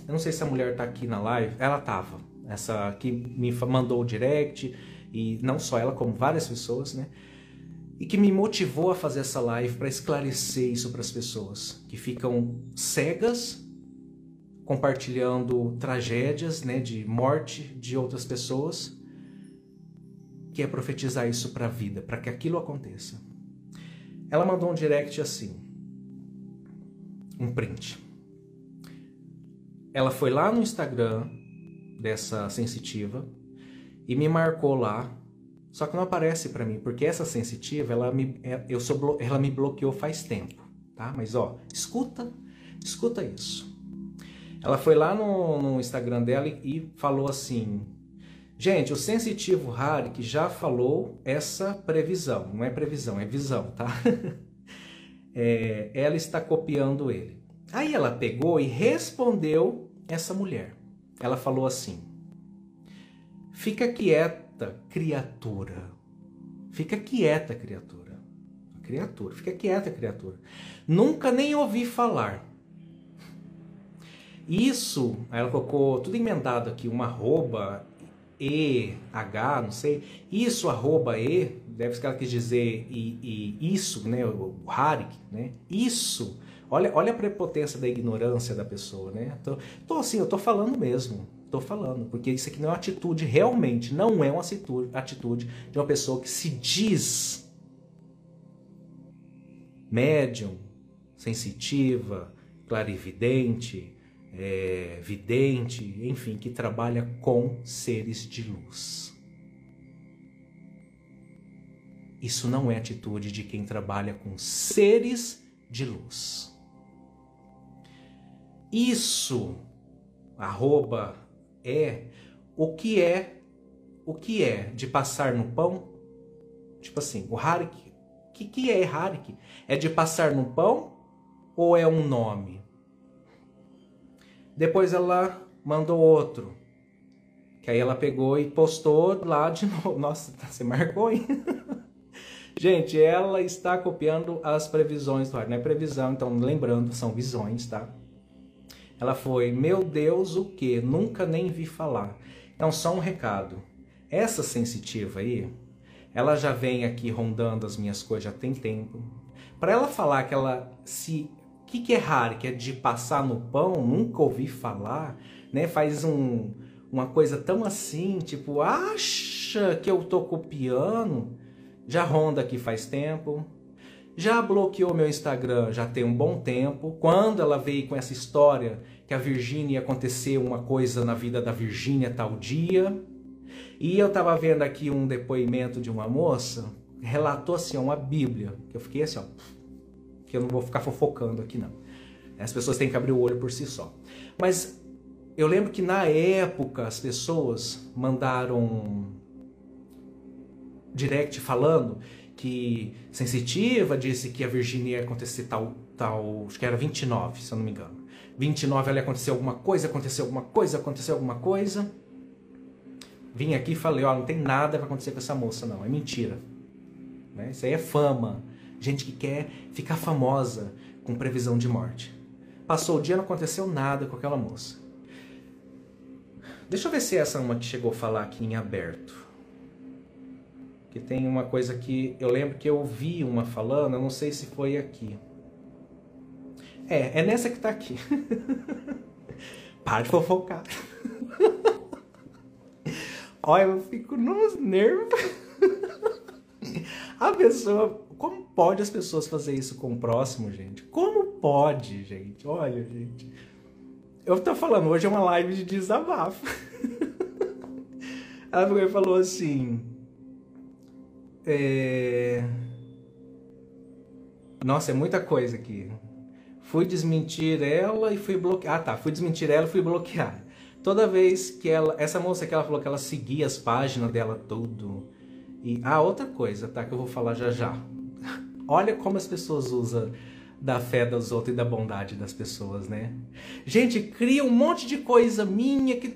Eu não sei se a mulher tá aqui na live. Ela tava. Essa que me mandou o direct. E não só ela, como várias pessoas, né? E que me motivou a fazer essa live para esclarecer isso para as pessoas que ficam cegas compartilhando tragédias, né, de morte de outras pessoas quer profetizar isso para a vida, para que aquilo aconteça. Ela mandou um direct assim, um print. Ela foi lá no Instagram dessa sensitiva e me marcou lá. Só que não aparece para mim, porque essa sensitiva, ela me, é, eu sou, ela me bloqueou faz tempo, tá? Mas ó, escuta, escuta isso. Ela foi lá no, no Instagram dela e falou assim: Gente, o sensitivo Harik já falou essa previsão. Não é previsão, é visão, tá? *laughs* é, ela está copiando ele. Aí ela pegou e respondeu essa mulher. Ela falou assim: Fica quieta, criatura. Fica quieta, criatura. Criatura, fica quieta, criatura. Nunca nem ouvi falar. Isso, ela colocou tudo emendado aqui, uma arroba, e, H, não sei. Isso, arroba E, deve que ela quis dizer e, e isso, né? O Harik, né? Isso. Olha, olha a prepotência da ignorância da pessoa, né? Tô, tô assim, eu tô falando mesmo. Tô falando, porque isso aqui não é uma atitude, realmente, não é uma atitude, atitude de uma pessoa que se diz médium, sensitiva, clarividente, é, vidente, enfim, que trabalha com seres de luz. Isso não é atitude de quem trabalha com seres de luz. Isso, arroba, é o que é, o que é de passar no pão? Tipo assim, o Harik, o que, que é Harik? É de passar no pão ou é um nome? Depois ela mandou outro. Que aí ela pegou e postou lá de *laughs* novo. Nossa, você marcou, hein? *laughs* Gente, ela está copiando as previsões do ar. Não é previsão, então lembrando, são visões, tá? Ela foi, meu Deus, o que? Nunca nem vi falar. Então, só um recado. Essa sensitiva aí, ela já vem aqui rondando as minhas coisas já tem tempo. Para ela falar que ela se que, que é raro? Que é de passar no pão? Nunca ouvi falar, né? Faz um, uma coisa tão assim, tipo, acha que eu tô copiando? Já ronda aqui faz tempo. Já bloqueou meu Instagram já tem um bom tempo. Quando ela veio com essa história que a Virgínia ia acontecer uma coisa na vida da Virgínia tal dia. E eu tava vendo aqui um depoimento de uma moça, relatou assim, uma Bíblia, que eu fiquei assim, ó, que eu não vou ficar fofocando aqui não. As pessoas têm que abrir o olho por si só. Mas eu lembro que na época as pessoas mandaram direct falando que sensitiva disse que a Virgínia ia acontecer tal, tal, acho que era 29, se eu não me engano. 29 ela ia acontecer alguma coisa, aconteceu alguma coisa, aconteceu alguma coisa. Vim aqui e falei, ó, não tem nada para acontecer com essa moça não, é mentira. Né? Isso aí é fama gente que quer ficar famosa com previsão de morte. Passou o dia, não aconteceu nada com aquela moça. Deixa eu ver se essa é uma que chegou a falar aqui em aberto. Que tem uma coisa que eu lembro que eu ouvi uma falando, eu não sei se foi aqui. É, é nessa que tá aqui. *laughs* Para de fofocar. *laughs* Olha, eu fico nos nervos. *laughs* A pessoa como pode as pessoas fazer isso com o próximo, gente? Como pode, gente? Olha, gente. Eu tô falando, hoje é uma live de desabafo. Ela falou assim. É... Nossa, é muita coisa aqui. Fui desmentir ela e fui bloquear. Ah, tá. Fui desmentir ela e fui bloquear. Toda vez que ela. Essa moça que ela falou que ela seguia as páginas dela tudo. E. Ah, outra coisa, tá? Que eu vou falar já já. *laughs* Olha como as pessoas usam da fé dos outros e da bondade das pessoas, né? Gente, cria um monte de coisa minha que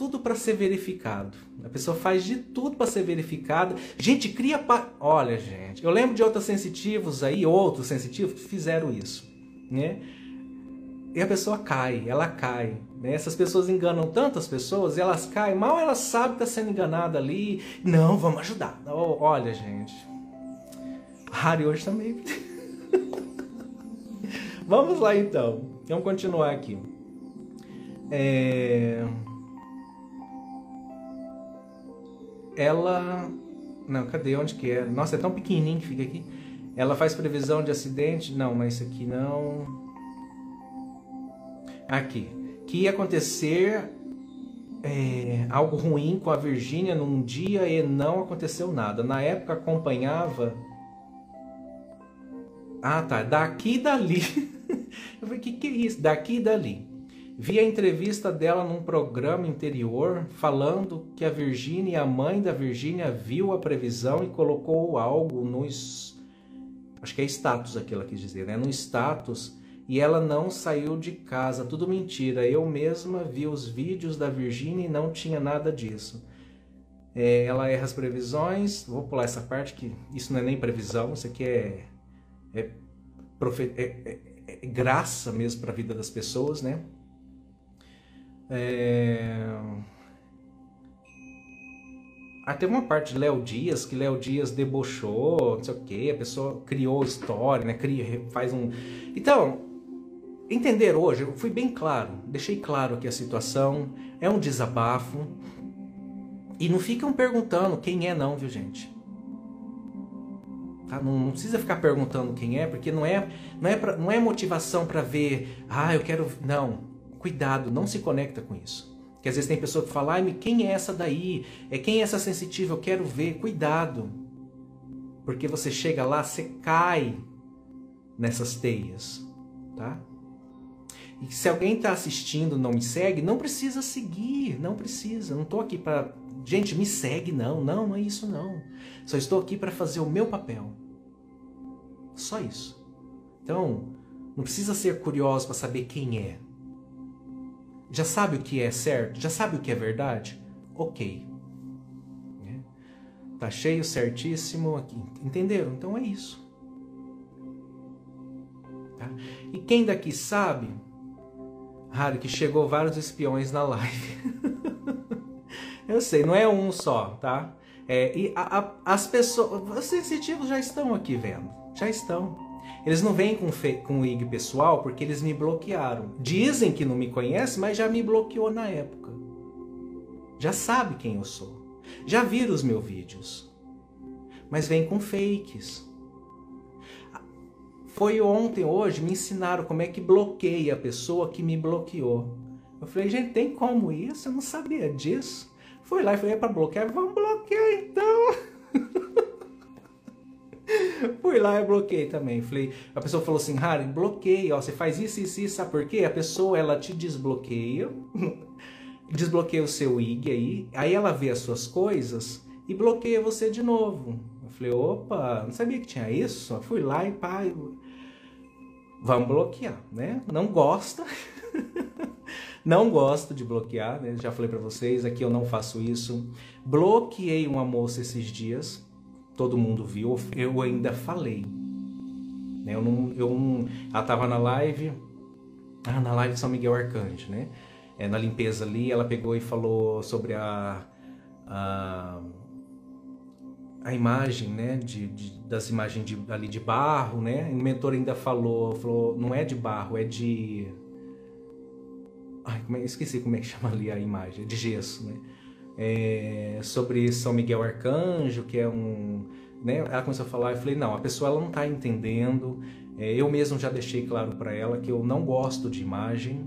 tudo para ser verificado. A pessoa faz de tudo para ser verificada. Gente, cria pa... Olha, gente, eu lembro de outros sensitivos aí, outros sensitivos que fizeram isso, né? E a pessoa cai, ela cai. Né? Essas pessoas enganam tantas pessoas, elas caem, mal elas sabem que está sendo enganada ali. Não, vamos ajudar. Olha, gente, Harry hoje também. *laughs* Vamos lá então. Vamos continuar aqui. É... Ela Não, cadê? Onde que é? Nossa, é tão pequenininho que fica aqui. Ela faz previsão de acidente? Não, mas isso aqui não. Aqui. Que ia acontecer é, algo ruim com a Virgínia num dia e não aconteceu nada. Na época acompanhava. Ah, tá. Daqui e dali. *laughs* Eu falei, o que, que é isso? Daqui e dali. Vi a entrevista dela num programa interior falando que a Virgínia, a mãe da Virgínia, viu a previsão e colocou algo no. Acho que é status aqui ela quis dizer, né? No status e ela não saiu de casa. Tudo mentira. Eu mesma vi os vídeos da Virgínia e não tinha nada disso. É, ela erra as previsões. Vou pular essa parte que isso não é nem previsão, isso aqui é, é, profe, é, é, é graça mesmo para a vida das pessoas, né? É... Ah, uma parte de Léo Dias que Léo Dias debochou, não sei o que, a pessoa criou história, né? Cria, faz um. Então, entender hoje, eu fui bem claro, deixei claro aqui a situação, é um desabafo. E não ficam perguntando quem é, não, viu, gente? Tá? Não, não, precisa ficar perguntando quem é, porque não é, não é, pra, não é motivação para ver, ah, eu quero. Não. Cuidado, não se conecta com isso. Que às vezes tem pessoa que fala, ai, quem é essa daí? É quem é essa sensitiva? Eu quero ver. Cuidado. Porque você chega lá, você cai nessas teias, tá? E se alguém está assistindo não me segue, não precisa seguir, não precisa. Não estou aqui para. Gente, me segue, não, não, não é isso não. Só estou aqui para fazer o meu papel. Só isso. Então, não precisa ser curioso para saber quem é. Já sabe o que é certo? Já sabe o que é verdade? Ok. Né? Tá cheio, certíssimo aqui. Entenderam? Então é isso. Tá? E quem daqui sabe Raro que chegou vários espiões na live. *laughs* Eu sei, não é um só, tá? É, e a, a, as pessoas, os sensitivos já estão aqui vendo, já estão. Eles não vêm com, com o IG pessoal porque eles me bloquearam. Dizem que não me conhecem, mas já me bloqueou na época. Já sabe quem eu sou. Já viram os meus vídeos. Mas vem com fakes. Foi ontem, hoje, me ensinaram como é que bloqueia a pessoa que me bloqueou. Eu falei, gente, tem como isso? Eu não sabia disso. Fui lá e falei, é para bloquear? Vamos bloquear então. *laughs* *laughs* Fui lá e bloqueei também. Falei, a pessoa falou assim, Harry, bloqueia, ó, você faz isso, isso, isso, sabe por quê? A pessoa, ela te desbloqueia, *laughs* desbloqueia o seu IG aí, aí ela vê as suas coisas e bloqueia você de novo. Eu falei, opa, não sabia que tinha isso? Eu fui lá e pá, vamos bloquear, né? Não gosta. *laughs* não gosto de bloquear, né? Já falei para vocês, aqui eu não faço isso. Bloqueei uma moça esses dias. Todo mundo viu, eu ainda falei. Né? Eu não, eu não, ela tava na live, ah, na live de São Miguel Arcanjo, né? É, na limpeza ali, ela pegou e falou sobre a, a a imagem, né, de, de, das imagens de, ali de barro, né? O mentor ainda falou, falou, não é de barro, é de, ai, como é, esqueci como é que chama ali a imagem, de gesso, né? É, sobre São Miguel Arcanjo, que é um, né? Ela começou a falar, eu falei, não, a pessoa ela não está entendendo. É, eu mesmo já deixei claro para ela que eu não gosto de imagem.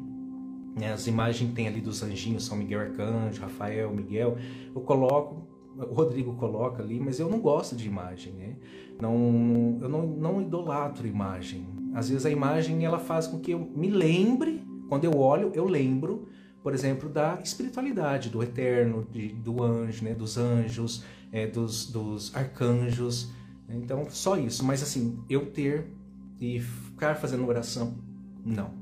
Né? As imagens tem ali dos anjinhos, São Miguel Arcanjo, Rafael, Miguel. Eu coloco o Rodrigo coloca ali, mas eu não gosto de imagem, né? Não, eu não, não idolatro imagem. Às vezes a imagem ela faz com que eu me lembre, quando eu olho, eu lembro, por exemplo, da espiritualidade, do eterno, de, do anjo, né? Dos anjos, é, dos, dos arcanjos. Então, só isso. Mas assim, eu ter e ficar fazendo oração, não.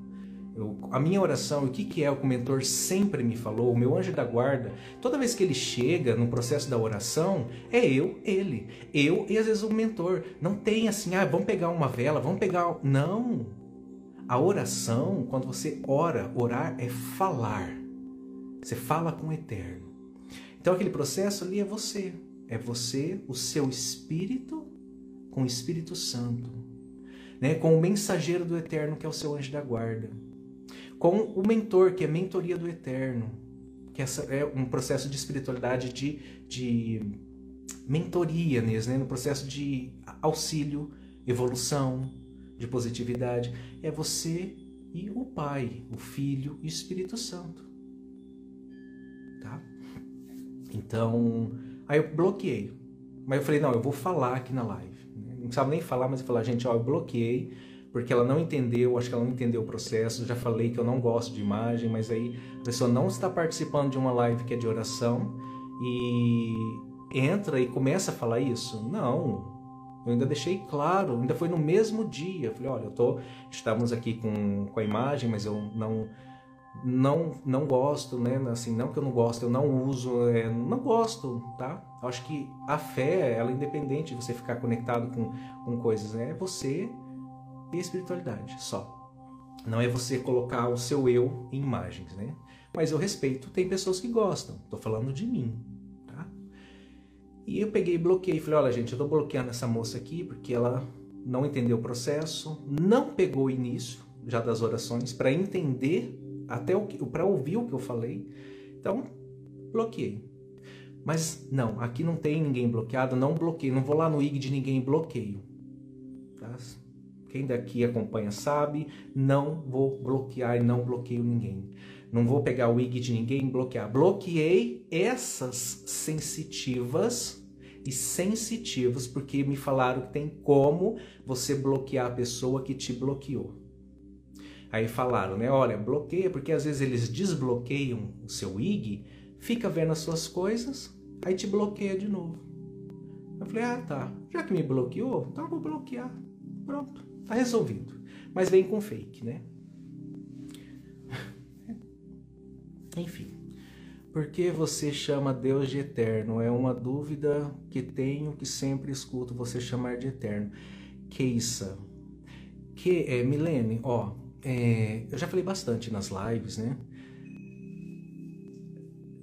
Eu, a minha oração, o que, que é o que o mentor sempre me falou, o meu anjo da guarda, toda vez que ele chega no processo da oração, é eu, ele. Eu e às vezes o mentor. Não tem assim, ah, vamos pegar uma vela, vamos pegar. Não. A oração, quando você ora, orar é falar. Você fala com o eterno. Então aquele processo ali é você. É você, o seu espírito, com o Espírito Santo. Né? Com o mensageiro do eterno, que é o seu anjo da guarda com o mentor, que é mentoria do eterno, que essa é um processo de espiritualidade de, de mentoria nisso, né? no processo de auxílio, evolução, de positividade. É você e o Pai, o Filho e o Espírito Santo. Tá? Então, aí eu bloqueei. Mas eu falei, não, eu vou falar aqui na live. Não precisava nem falar, mas eu falei, gente, ó, eu bloqueei porque ela não entendeu, acho que ela não entendeu o processo. Já falei que eu não gosto de imagem, mas aí a pessoa não está participando de uma live que é de oração e entra e começa a falar isso. Não. Eu ainda deixei claro, ainda foi no mesmo dia. Eu falei, olha, eu tô, estamos aqui com, com a imagem, mas eu não não não gosto, né? Assim, não que eu não gosto, eu não uso, é, não gosto, tá? Eu acho que a fé, ela é independente de você ficar conectado com, com coisas, né? É você e a espiritualidade, só. Não é você colocar o seu eu em imagens, né? Mas eu respeito, tem pessoas que gostam. Tô falando de mim? E eu peguei e bloqueei, falei, olha gente, eu tô bloqueando essa moça aqui porque ela não entendeu o processo, não pegou o início já das orações para entender até o para ouvir o que eu falei. Então, bloqueei. Mas não, aqui não tem ninguém bloqueado, não bloqueio, não vou lá no IG de ninguém bloqueio. Tá? Quem daqui acompanha sabe, não vou bloquear e não bloqueio ninguém. Não vou pegar o IG de ninguém e bloquear. Bloqueei essas sensitivas e sensitivos porque me falaram que tem como você bloquear a pessoa que te bloqueou. Aí falaram, né? Olha, bloqueia, porque às vezes eles desbloqueiam o seu IG, fica vendo as suas coisas, aí te bloqueia de novo. Eu falei, ah, tá. Já que me bloqueou, então eu vou bloquear. Pronto. Tá resolvido. Mas vem com fake, né? *laughs* Enfim. Por que você chama Deus de eterno? É uma dúvida que tenho que sempre escuto você chamar de eterno. Keissa. Que é Milene, ó, é, eu já falei bastante nas lives, né?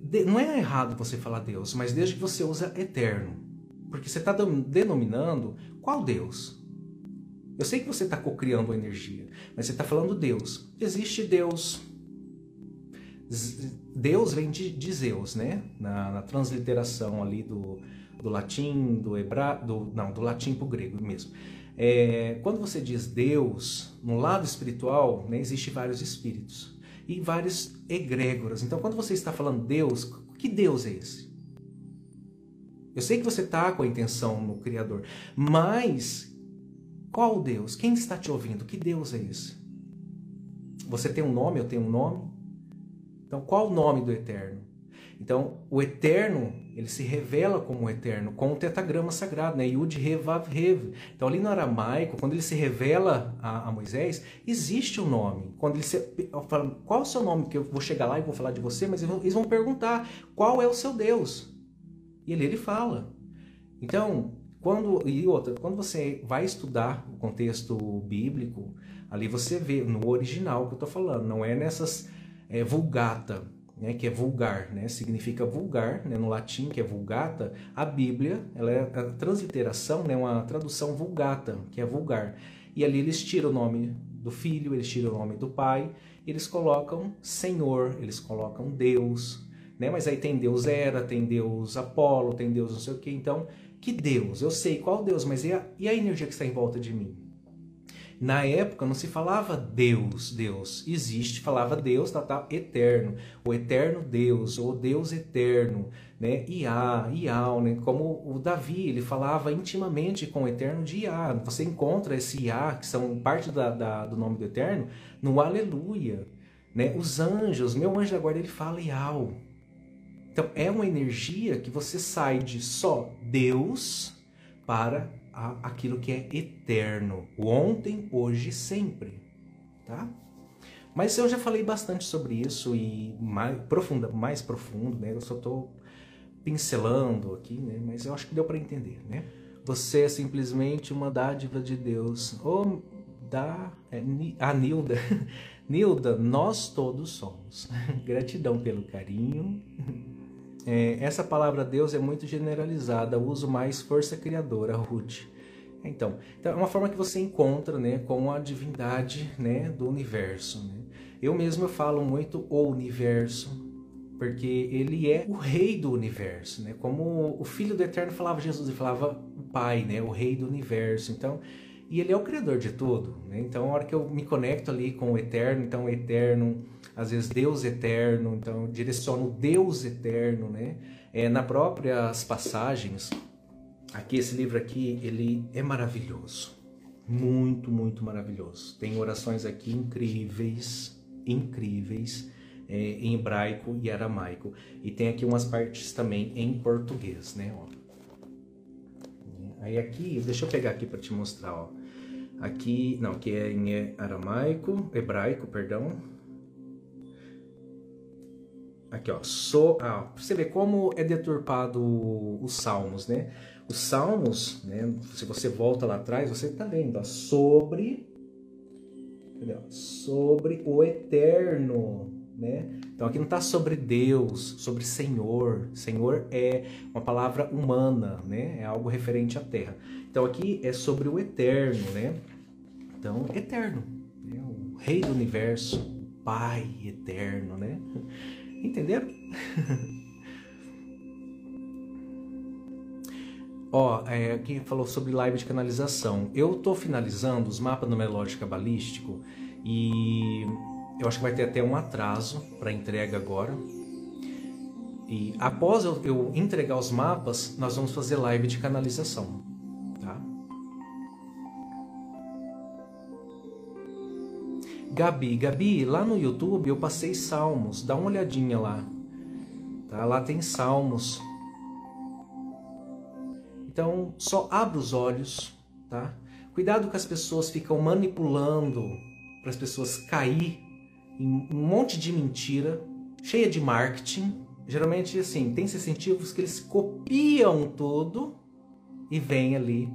De, não é errado você falar Deus, mas desde que você usa eterno. Porque você está denominando qual Deus? Eu sei que você está cocriando energia, mas você está falando Deus. Existe Deus. Deus vem de, de Zeus, né? Na, na, transliteração ali do, do latim, do hebraico, do, não, do latim para o grego mesmo. É, quando você diz Deus, no lado espiritual, né, existe vários espíritos e vários egrégoras. Então, quando você está falando Deus, que Deus é esse? Eu sei que você está com a intenção no Criador, mas qual Deus? Quem está te ouvindo? Que Deus é esse? Você tem um nome, eu tenho um nome. Então, qual o nome do Eterno? Então, o Eterno, ele se revela como o Eterno, com o tetagrama sagrado, né? Yud He Vav Hev. Então, ali no aramaico, quando ele se revela a, a Moisés, existe um nome. Quando ele se fala, qual é o seu nome? Que eu vou chegar lá e vou falar de você, mas eles vão, eles vão perguntar, qual é o seu Deus? E ele, ele fala. Então, quando, e outra, quando você vai estudar o contexto bíblico, ali você vê no original que eu estou falando, não é nessas é, vulgata, né, que é vulgar, né, significa vulgar, né, no latim que é vulgata, a Bíblia, ela é a transliteração, né, uma tradução vulgata, que é vulgar. E ali eles tiram o nome do filho, eles tiram o nome do pai, eles colocam Senhor, eles colocam Deus, né, mas aí tem Deus Era, tem Deus Apolo, tem Deus não sei o que, então que Deus? Eu sei qual Deus, mas e a, e a energia que está em volta de mim? Na época não se falava Deus, Deus. Existe, falava Deus, tá, tá, eterno. O eterno Deus, ou Deus eterno, né? Iá, Iau, né? Como o Davi, ele falava intimamente com o eterno de Iá. Você encontra esse Iá, que são parte da, da, do nome do eterno, no Aleluia. Né? Os anjos, meu anjo da guarda, ele fala Iau. Então é uma energia que você sai de só Deus para aquilo que é eterno, o ontem, hoje, sempre, tá? Mas eu já falei bastante sobre isso e mais, profunda, mais profundo, né? Eu só estou pincelando aqui, né? Mas eu acho que deu para entender, né? Você é simplesmente uma dádiva de Deus. Ou da é, a Nilda. *laughs* Nilda, nós todos somos. *laughs* Gratidão pelo carinho. É, essa palavra Deus é muito generalizada, uso mais força criadora, Ruth. Então, então, é uma forma que você encontra né, com a divindade né, do universo. Né? Eu mesmo eu falo muito o universo, porque ele é o rei do universo, né? Como o filho do eterno falava Jesus e falava o pai, né? O rei do universo. Então, e ele é o criador de tudo, né? Então, a hora que eu me conecto ali com o eterno, então o eterno, às vezes Deus eterno, então eu direciono Deus eterno, né? É, na próprias passagens, aqui esse livro aqui, ele é maravilhoso. Muito, muito maravilhoso. Tem orações aqui incríveis, incríveis é, em hebraico e aramaico. E tem aqui umas partes também em português, né? Ó. Aí aqui, deixa eu pegar aqui para te mostrar, ó. Aqui, não, aqui é em aramaico, hebraico, perdão. Aqui, ó, so, ah, você vê como é deturpado os salmos, né? Os salmos, né, se você volta lá atrás, você está vendo, ó, sobre, entendeu? sobre o eterno, né? Então aqui não está sobre Deus, sobre Senhor. Senhor é uma palavra humana, né? É algo referente à terra. Então aqui é sobre o eterno, né? Então, eterno, né? o rei do universo, o pai eterno, né? Entenderam? *laughs* Ó, é, aqui falou sobre live de canalização. Eu tô finalizando os mapas numerológico cabalístico e eu acho que vai ter até um atraso para entrega agora. E após eu, eu, entregar os mapas, nós vamos fazer live de canalização. Gabi, Gabi, lá no YouTube eu passei salmos, dá uma olhadinha lá. Tá? Lá tem salmos. Então, só abra os olhos, tá? Cuidado que as pessoas ficam manipulando para as pessoas cair em um monte de mentira, cheia de marketing. Geralmente, assim, tem incentivos que eles copiam tudo e vêm ali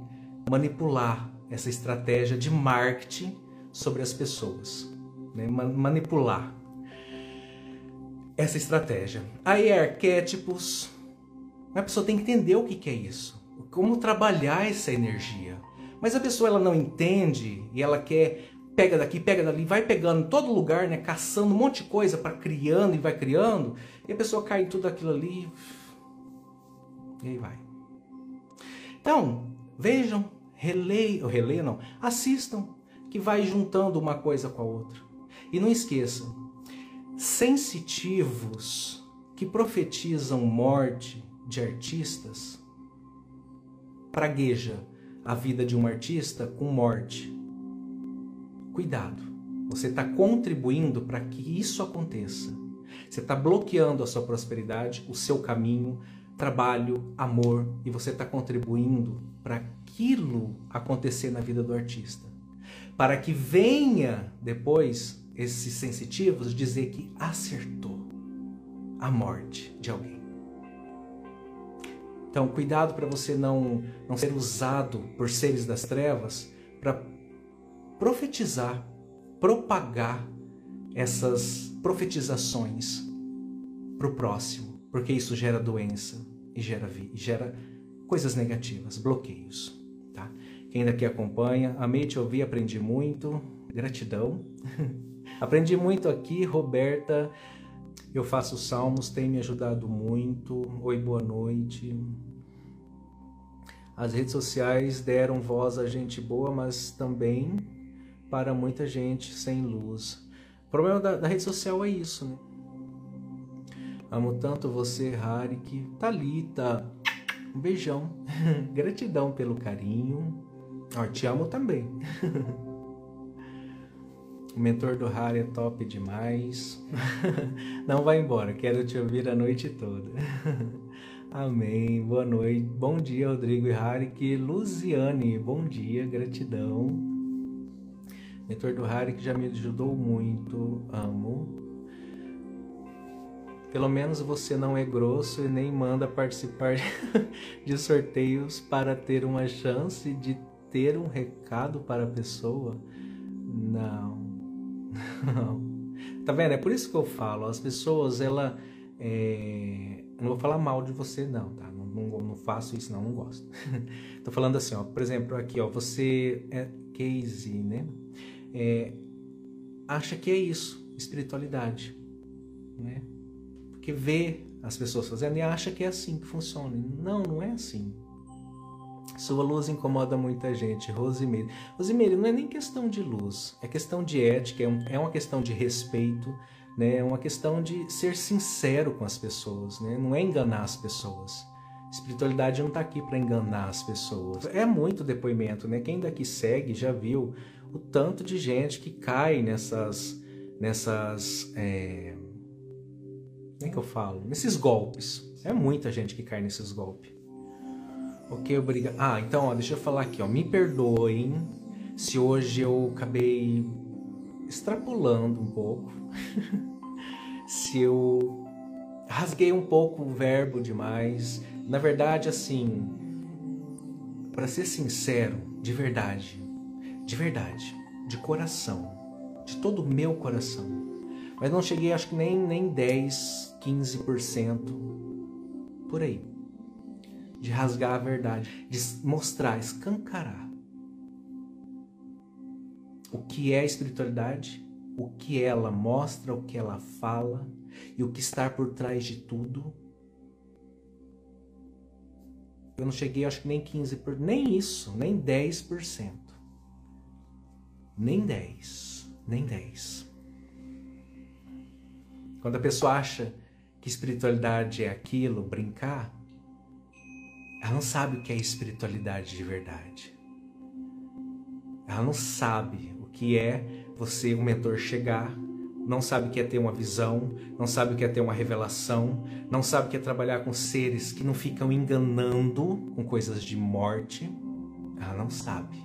manipular essa estratégia de marketing sobre as pessoas. Né? Manipular essa estratégia. Aí é arquétipos. A pessoa tem que entender o que é isso. Como trabalhar essa energia. Mas a pessoa ela não entende e ela quer pega daqui, pega dali, vai pegando todo lugar, né, caçando um monte de coisa para criando e vai criando, e a pessoa cai em tudo aquilo ali. E aí vai. Então, vejam, releiam, releiam não, assistam, que vai juntando uma coisa com a outra. E não esqueçam, sensitivos que profetizam morte de artistas pragueja a vida de um artista com morte Cuidado, você está contribuindo para que isso aconteça. Você está bloqueando a sua prosperidade, o seu caminho, trabalho, amor, e você está contribuindo para aquilo acontecer na vida do artista. Para que venha depois esses sensitivos dizer que acertou a morte de alguém. Então, cuidado para você não, não ser usado por seres das trevas para profetizar, propagar essas profetizações para o próximo, porque isso gera doença e gera, gera coisas negativas, bloqueios. Quem daqui acompanha, amei te ouvir, aprendi muito, gratidão. *laughs* aprendi muito aqui, Roberta. Eu faço salmos, tem me ajudado muito. Oi, boa noite. As redes sociais deram voz a gente boa, mas também para muita gente sem luz. O problema da, da rede social é isso, né? Amo tanto você, Harik. Talita, um beijão. *laughs* Gratidão pelo carinho. Te amo também. o mentor do Hari é top demais. *laughs* Não vai embora, quero te ouvir a noite toda. *laughs* Amém. Boa noite. Bom dia, Rodrigo e Harik. Luziane, bom dia, gratidão. Mentor do Harry que já me ajudou muito, amo. Pelo menos você não é grosso e nem manda participar *laughs* de sorteios para ter uma chance de ter um recado para a pessoa. Não. *laughs* Não. Tá vendo? É por isso que eu falo. As pessoas, ela. É... não vou falar mal de você, não, tá? Não, não, não faço isso, não, não gosto. *laughs* Tô falando assim, ó. Por exemplo, aqui, ó. Você é Casey, né? é, acha que é isso, espiritualidade, né? porque vê as pessoas fazendo e acha que é assim que funciona. Não, não é assim. Sua luz incomoda muita gente, Rosimeire. Rosimeire, não é nem questão de luz, é questão de ética, é, é uma questão de respeito, né? é uma questão de ser sincero com as pessoas, né? não é enganar as pessoas. Espiritualidade não está aqui para enganar as pessoas. É muito depoimento, né? Quem daqui segue já viu o tanto de gente que cai nessas, nessas, é... como é que eu falo? Nesses golpes. É muita gente que cai nesses golpes. Ok, obrigado. Ah, então, ó, deixa eu falar aqui, ó. Me perdoem se hoje eu acabei extrapolando um pouco. *laughs* se eu rasguei um pouco o verbo demais. Na verdade, assim, para ser sincero, de verdade, de verdade, de coração, de todo o meu coração. Mas não cheguei, acho que nem, nem 10, 15% por aí. De rasgar a verdade, de mostrar, escancarar o que é espiritualidade, o que ela mostra, o que ela fala e o que está por trás de tudo eu não cheguei, acho que nem 15%, nem isso, nem 10%. Nem 10%, nem 10%. Quando a pessoa acha que espiritualidade é aquilo, brincar, ela não sabe o que é espiritualidade de verdade. Ela não sabe o que é você, o mentor, chegar não sabe o que é ter uma visão, não sabe o que é ter uma revelação, não sabe o que é trabalhar com seres que não ficam enganando com coisas de morte. Ela não sabe.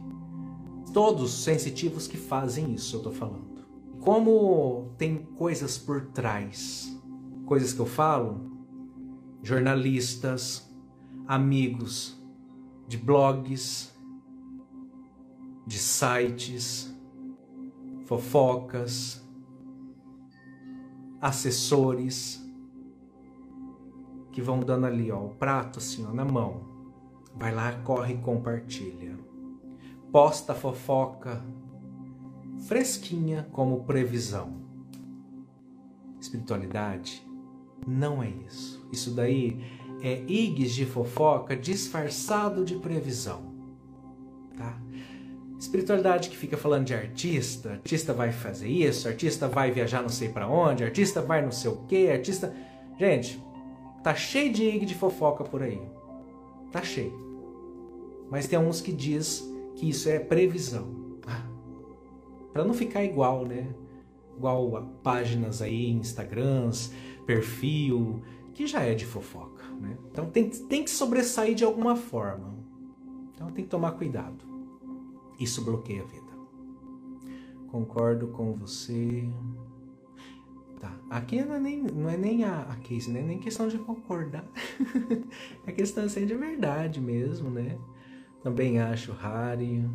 Todos sensitivos que fazem isso, eu estou falando. Como tem coisas por trás, coisas que eu falo, jornalistas, amigos de blogs, de sites, fofocas, assessores que vão dando ali, ó, o prato assim, ó, na mão. Vai lá, corre e compartilha. Posta fofoca fresquinha como previsão. Espiritualidade não é isso. Isso daí é igues de fofoca disfarçado de previsão. Tá? Espiritualidade que fica falando de artista, artista vai fazer isso, artista vai viajar não sei para onde, artista vai não sei o que, artista. Gente, tá cheio de ig de fofoca por aí. Tá cheio. Mas tem uns que diz que isso é previsão. Ah, para não ficar igual, né? Igual a páginas aí, Instagrams, perfil, que já é de fofoca, né? Então tem, tem que sobressair de alguma forma. Então tem que tomar cuidado. Isso bloqueia a vida. Concordo com você. Tá. Aqui não é nem, não é nem a, a case, né? Nem questão de concordar. *laughs* é questão assim, de verdade mesmo, né? Também acho Harry.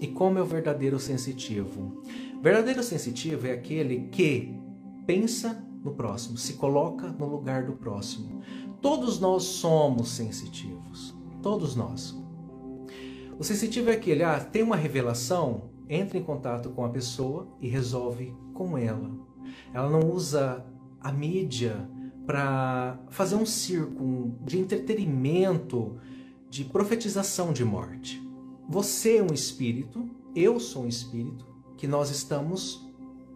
E como é o verdadeiro sensitivo? Verdadeiro sensitivo é aquele que pensa no próximo, se coloca no lugar do próximo. Todos nós somos sensitivos. Todos nós. O sensitivo é aquele, ah, tem uma revelação, entra em contato com a pessoa e resolve com ela. Ela não usa a mídia para fazer um circo de entretenimento, de profetização de morte. Você é um espírito, eu sou um espírito, que nós estamos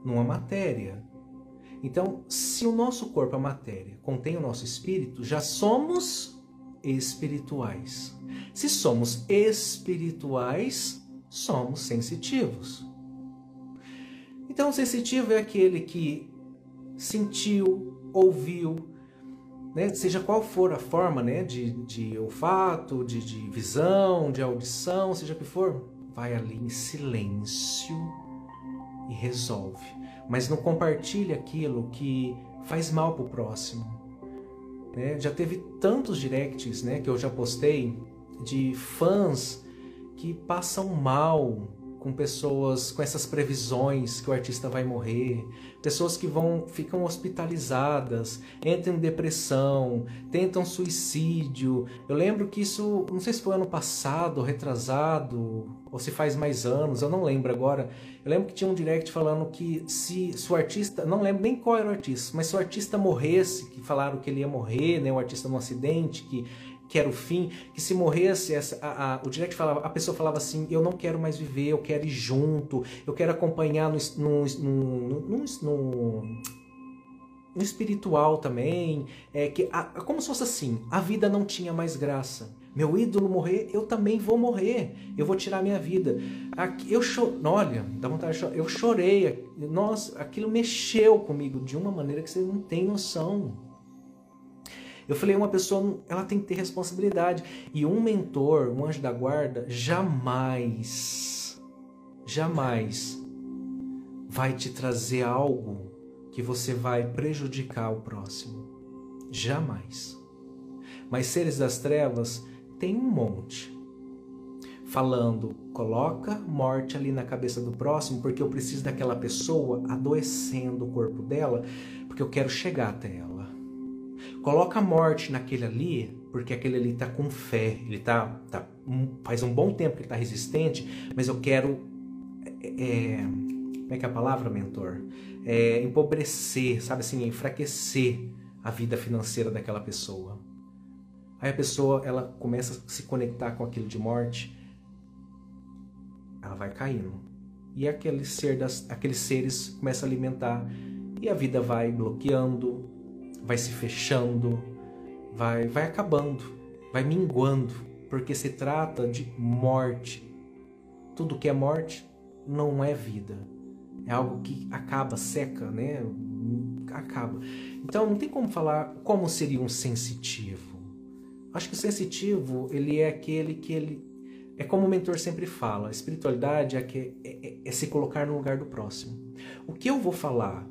numa matéria. Então, se o nosso corpo, a matéria, contém o nosso espírito, já somos espirituais. Se somos espirituais, somos sensitivos. Então, o sensitivo é aquele que sentiu, ouviu, né? seja qual for a forma né? de, de olfato, de, de visão, de audição, seja o que for, vai ali em silêncio e resolve. Mas não compartilha aquilo que faz mal para o próximo. Né? Já teve tantos directs né, que eu já postei de fãs que passam mal com pessoas com essas previsões que o artista vai morrer, pessoas que vão ficam hospitalizadas, entram em depressão, tentam suicídio. Eu lembro que isso, não sei se foi ano passado, retrasado, ou se faz mais anos, eu não lembro agora. Eu lembro que tinha um direct falando que se, o artista, não lembro nem qual era o artista, mas se o artista morresse, que falaram que ele ia morrer, né, o artista num acidente, que que era o fim, que se morresse, essa, a, a, o direct falava, a pessoa falava assim, eu não quero mais viver, eu quero ir junto, eu quero acompanhar no, no, no, no, no, espiritual também, é que a, como se fosse assim, a vida não tinha mais graça. Meu ídolo morrer, eu também vou morrer. Eu vou tirar minha vida. Aqui, eu cho... Olha, dá vontade de chorar. Eu chorei. Nossa, aquilo mexeu comigo de uma maneira que você não tem noção. Eu falei, uma pessoa, ela tem que ter responsabilidade. E um mentor, um anjo da guarda, jamais, jamais vai te trazer algo que você vai prejudicar o próximo. Jamais. Mas seres das trevas tem um monte falando, coloca morte ali na cabeça do próximo, porque eu preciso daquela pessoa adoecendo o corpo dela, porque eu quero chegar até ela. Coloca a morte naquele ali, porque aquele ali tá com fé, ele tá, tá faz um bom tempo que ele tá resistente, mas eu quero é, é, como é que é a palavra, mentor? É, empobrecer, sabe assim, enfraquecer a vida financeira daquela pessoa. Aí a pessoa ela começa a se conectar com aquilo de morte, ela vai caindo. E aquele ser das, aqueles seres começa a alimentar e a vida vai bloqueando, vai se fechando, vai, vai acabando, vai minguando, porque se trata de morte. Tudo que é morte não é vida. É algo que acaba, seca, né? Acaba. Então não tem como falar como seria um sensitivo. Acho que o sensitivo, ele é aquele que ele é como o mentor sempre fala, a espiritualidade é, que, é, é, é se colocar no lugar do próximo. O que eu vou falar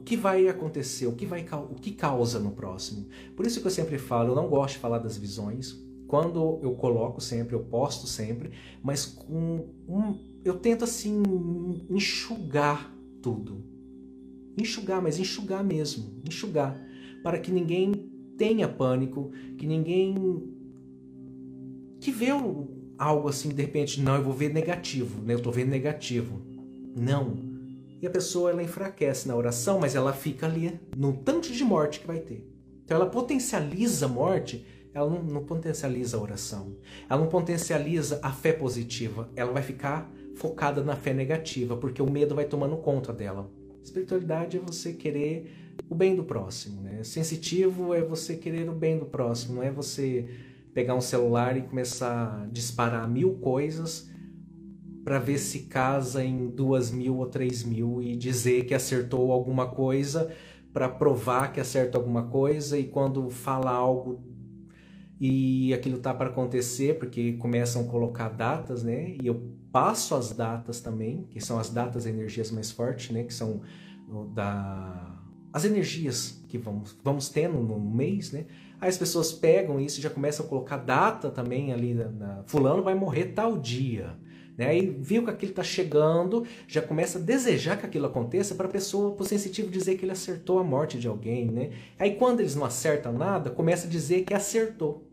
o que vai acontecer, o que, vai, o que causa no próximo. Por isso que eu sempre falo, eu não gosto de falar das visões. Quando eu coloco sempre, eu posto sempre, mas com um, eu tento assim enxugar tudo. Enxugar, mas enxugar mesmo, enxugar, para que ninguém tenha pânico, que ninguém que vê algo assim de repente, não, eu vou ver negativo, né? Eu tô vendo negativo. Não, e a pessoa ela enfraquece na oração, mas ela fica ali no tanto de morte que vai ter. Então ela potencializa a morte, ela não, não potencializa a oração. Ela não potencializa a fé positiva. Ela vai ficar focada na fé negativa, porque o medo vai tomando conta dela. Espiritualidade é você querer o bem do próximo. Né? Sensitivo é você querer o bem do próximo, não é você pegar um celular e começar a disparar mil coisas para ver se casa em duas mil ou três mil e dizer que acertou alguma coisa para provar que acerta alguma coisa e quando fala algo e aquilo tá para acontecer porque começam a colocar datas, né? E eu passo as datas também, que são as datas energias mais fortes, né? Que são da as energias que vamos, vamos tendo no mês, né? Aí as pessoas pegam isso e já começam a colocar data também ali na fulano vai morrer tal dia. Né? Aí viu que aquilo está chegando, já começa a desejar que aquilo aconteça para a pessoa, para o sensitivo dizer que ele acertou a morte de alguém. Né? Aí quando eles não acertam nada, começa a dizer que acertou.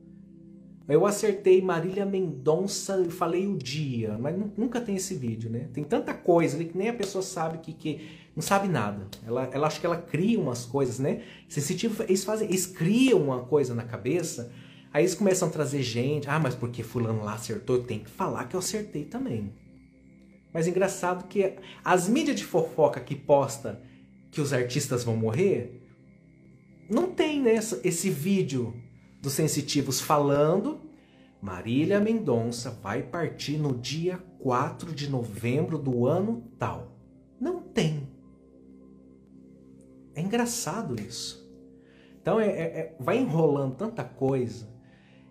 Eu acertei Marília Mendonça e falei o dia, mas nunca tem esse vídeo, né? Tem tanta coisa ali que nem a pessoa sabe que, que não sabe nada. Ela, ela acha que ela cria umas coisas, né? Sensitivo, eles fazem, eles criam uma coisa na cabeça Aí eles começam a trazer gente. Ah, mas porque fulano lá acertou, eu tenho que falar que eu acertei também. Mas engraçado que as mídias de fofoca que posta que os artistas vão morrer, não tem né, esse vídeo dos sensitivos falando Marília Mendonça vai partir no dia 4 de novembro do ano tal. Não tem. É engraçado isso. Então é, é, é vai enrolando tanta coisa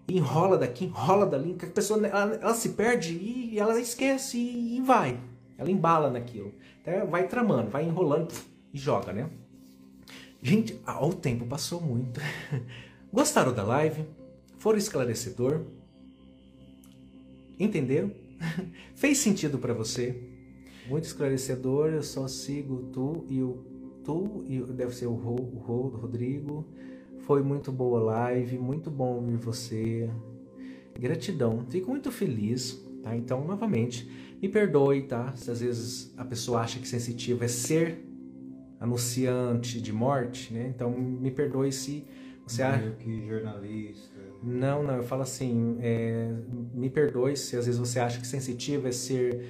enrola daqui, enrola dali, que a pessoa ela, ela se perde e ela esquece e, e, vai. Ela embala naquilo. Então, vai tramando, vai enrolando e joga, né? Gente, o tempo passou muito. *laughs* Gostaram da live? Foi esclarecedor? Entenderam? *laughs* Fez sentido para você? Muito esclarecedor, eu só sigo tu e o tu e deve ser o Rô, o Rô, do Rodrigo. Foi muito boa a live, muito bom ouvir você. Gratidão, fico muito feliz, tá? Então, novamente, me perdoe, tá? Se às vezes a pessoa acha que sensitivo é ser anunciante de morte, né? Então, me perdoe se você acha. que jornalista. Não, não, eu falo assim, é... me perdoe se às vezes você acha que sensitivo é ser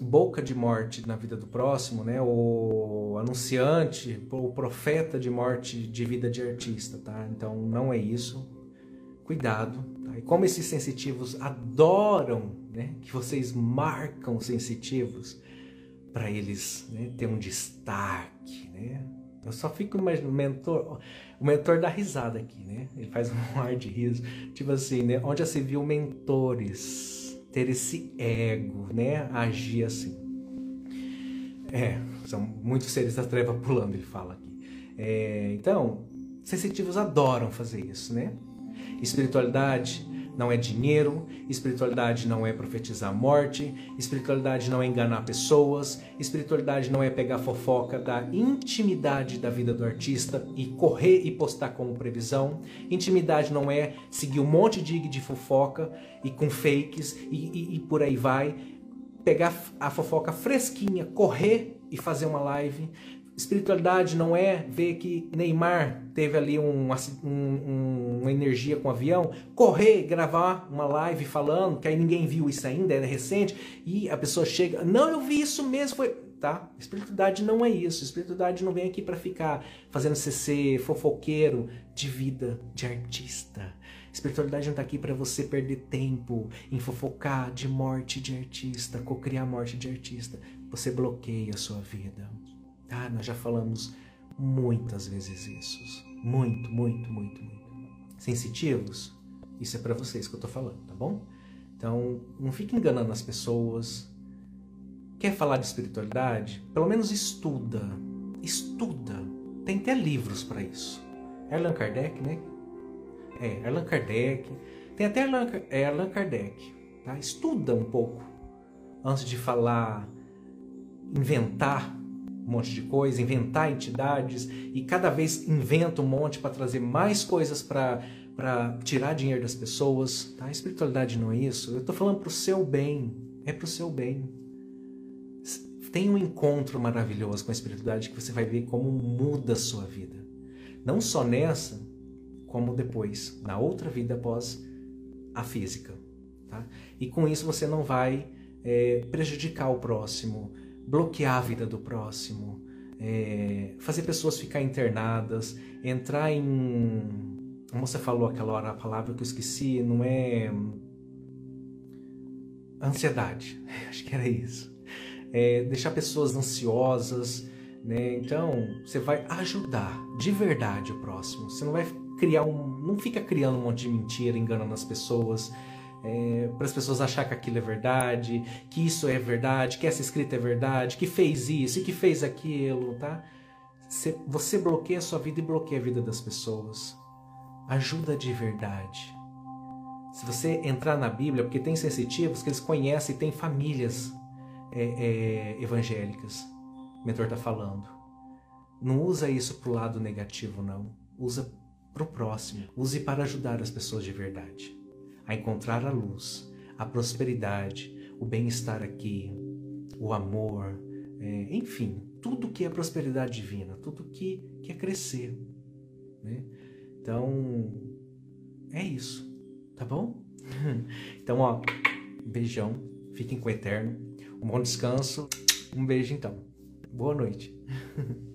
boca de morte na vida do próximo, né? O anunciante, o profeta de morte de vida de artista, tá? Então não é isso. Cuidado. Tá? E como esses sensitivos adoram, né? Que vocês marcam sensitivos para eles né? ter um destaque, né? Eu só fico imaginando o mentor, o mentor dá risada aqui, né? Ele faz um *laughs* ar de riso, tipo assim, né? Onde já se viu mentores ter esse ego, né? Agir assim. É, são muitos seres da treva pulando, ele fala aqui. É, então, sensitivos adoram fazer isso, né? Espiritualidade não é dinheiro, espiritualidade não é profetizar morte, espiritualidade não é enganar pessoas, espiritualidade não é pegar fofoca da intimidade da vida do artista e correr e postar como previsão, intimidade não é seguir um monte de de fofoca e com fakes e, e, e por aí vai, pegar a fofoca fresquinha, correr e fazer uma live, Espiritualidade não é ver que Neymar teve ali um, um, uma energia com o avião, correr, gravar uma live falando, que aí ninguém viu isso ainda, é recente, e a pessoa chega, não, eu vi isso mesmo, foi. Tá? Espiritualidade não é isso. Espiritualidade não vem aqui para ficar fazendo você ser fofoqueiro de vida de artista. Espiritualidade não está aqui para você perder tempo em fofocar de morte de artista, cocriar morte de artista. Você bloqueia a sua vida. Ah, nós já falamos muitas vezes isso. Muito, muito, muito, muito. Sensitivos? Isso é para vocês que eu tô falando, tá bom? Então, não fique enganando as pessoas. Quer falar de espiritualidade? Pelo menos estuda. Estuda. Tem até livros para isso. Erlan Kardec, né? É, Erlan Kardec. Tem até Erlan, é, Erlan Kardec. Tá? Estuda um pouco antes de falar, inventar um monte de coisa, inventar entidades e cada vez inventa um monte para trazer mais coisas para para tirar dinheiro das pessoas. Tá? A espiritualidade não é isso. Eu estou falando para o seu bem. É para o seu bem. Tem um encontro maravilhoso com a espiritualidade que você vai ver como muda a sua vida. Não só nessa, como depois, na outra vida após a física. Tá? E com isso você não vai é, prejudicar o próximo, bloquear a vida do próximo, é, fazer pessoas ficar internadas, entrar em. A moça falou aquela hora a palavra que eu esqueci, não é. Ansiedade, *laughs* acho que era isso. É, deixar pessoas ansiosas, né? Então, você vai ajudar de verdade o próximo. Você não vai criar um. Não fica criando um monte de mentira, enganando as pessoas é, para as pessoas achar que aquilo é verdade, que isso é verdade, que essa escrita é verdade, que fez isso e que fez aquilo, tá? Você bloqueia a sua vida e bloqueia a vida das pessoas. Ajuda de verdade. Se você entrar na Bíblia, porque tem sensitivos que eles conhecem, tem famílias é, é, evangélicas. O mentor está falando. Não usa isso para o lado negativo, não. Usa para o próximo. Use para ajudar as pessoas de verdade a encontrar a luz, a prosperidade, o bem-estar aqui, o amor, é, enfim, tudo que é prosperidade divina, tudo que, que é crescer. Né? Então, é isso, tá bom? *laughs* Então, ó, beijão, fiquem com o Eterno, um bom descanso, um beijo então, boa noite. *laughs*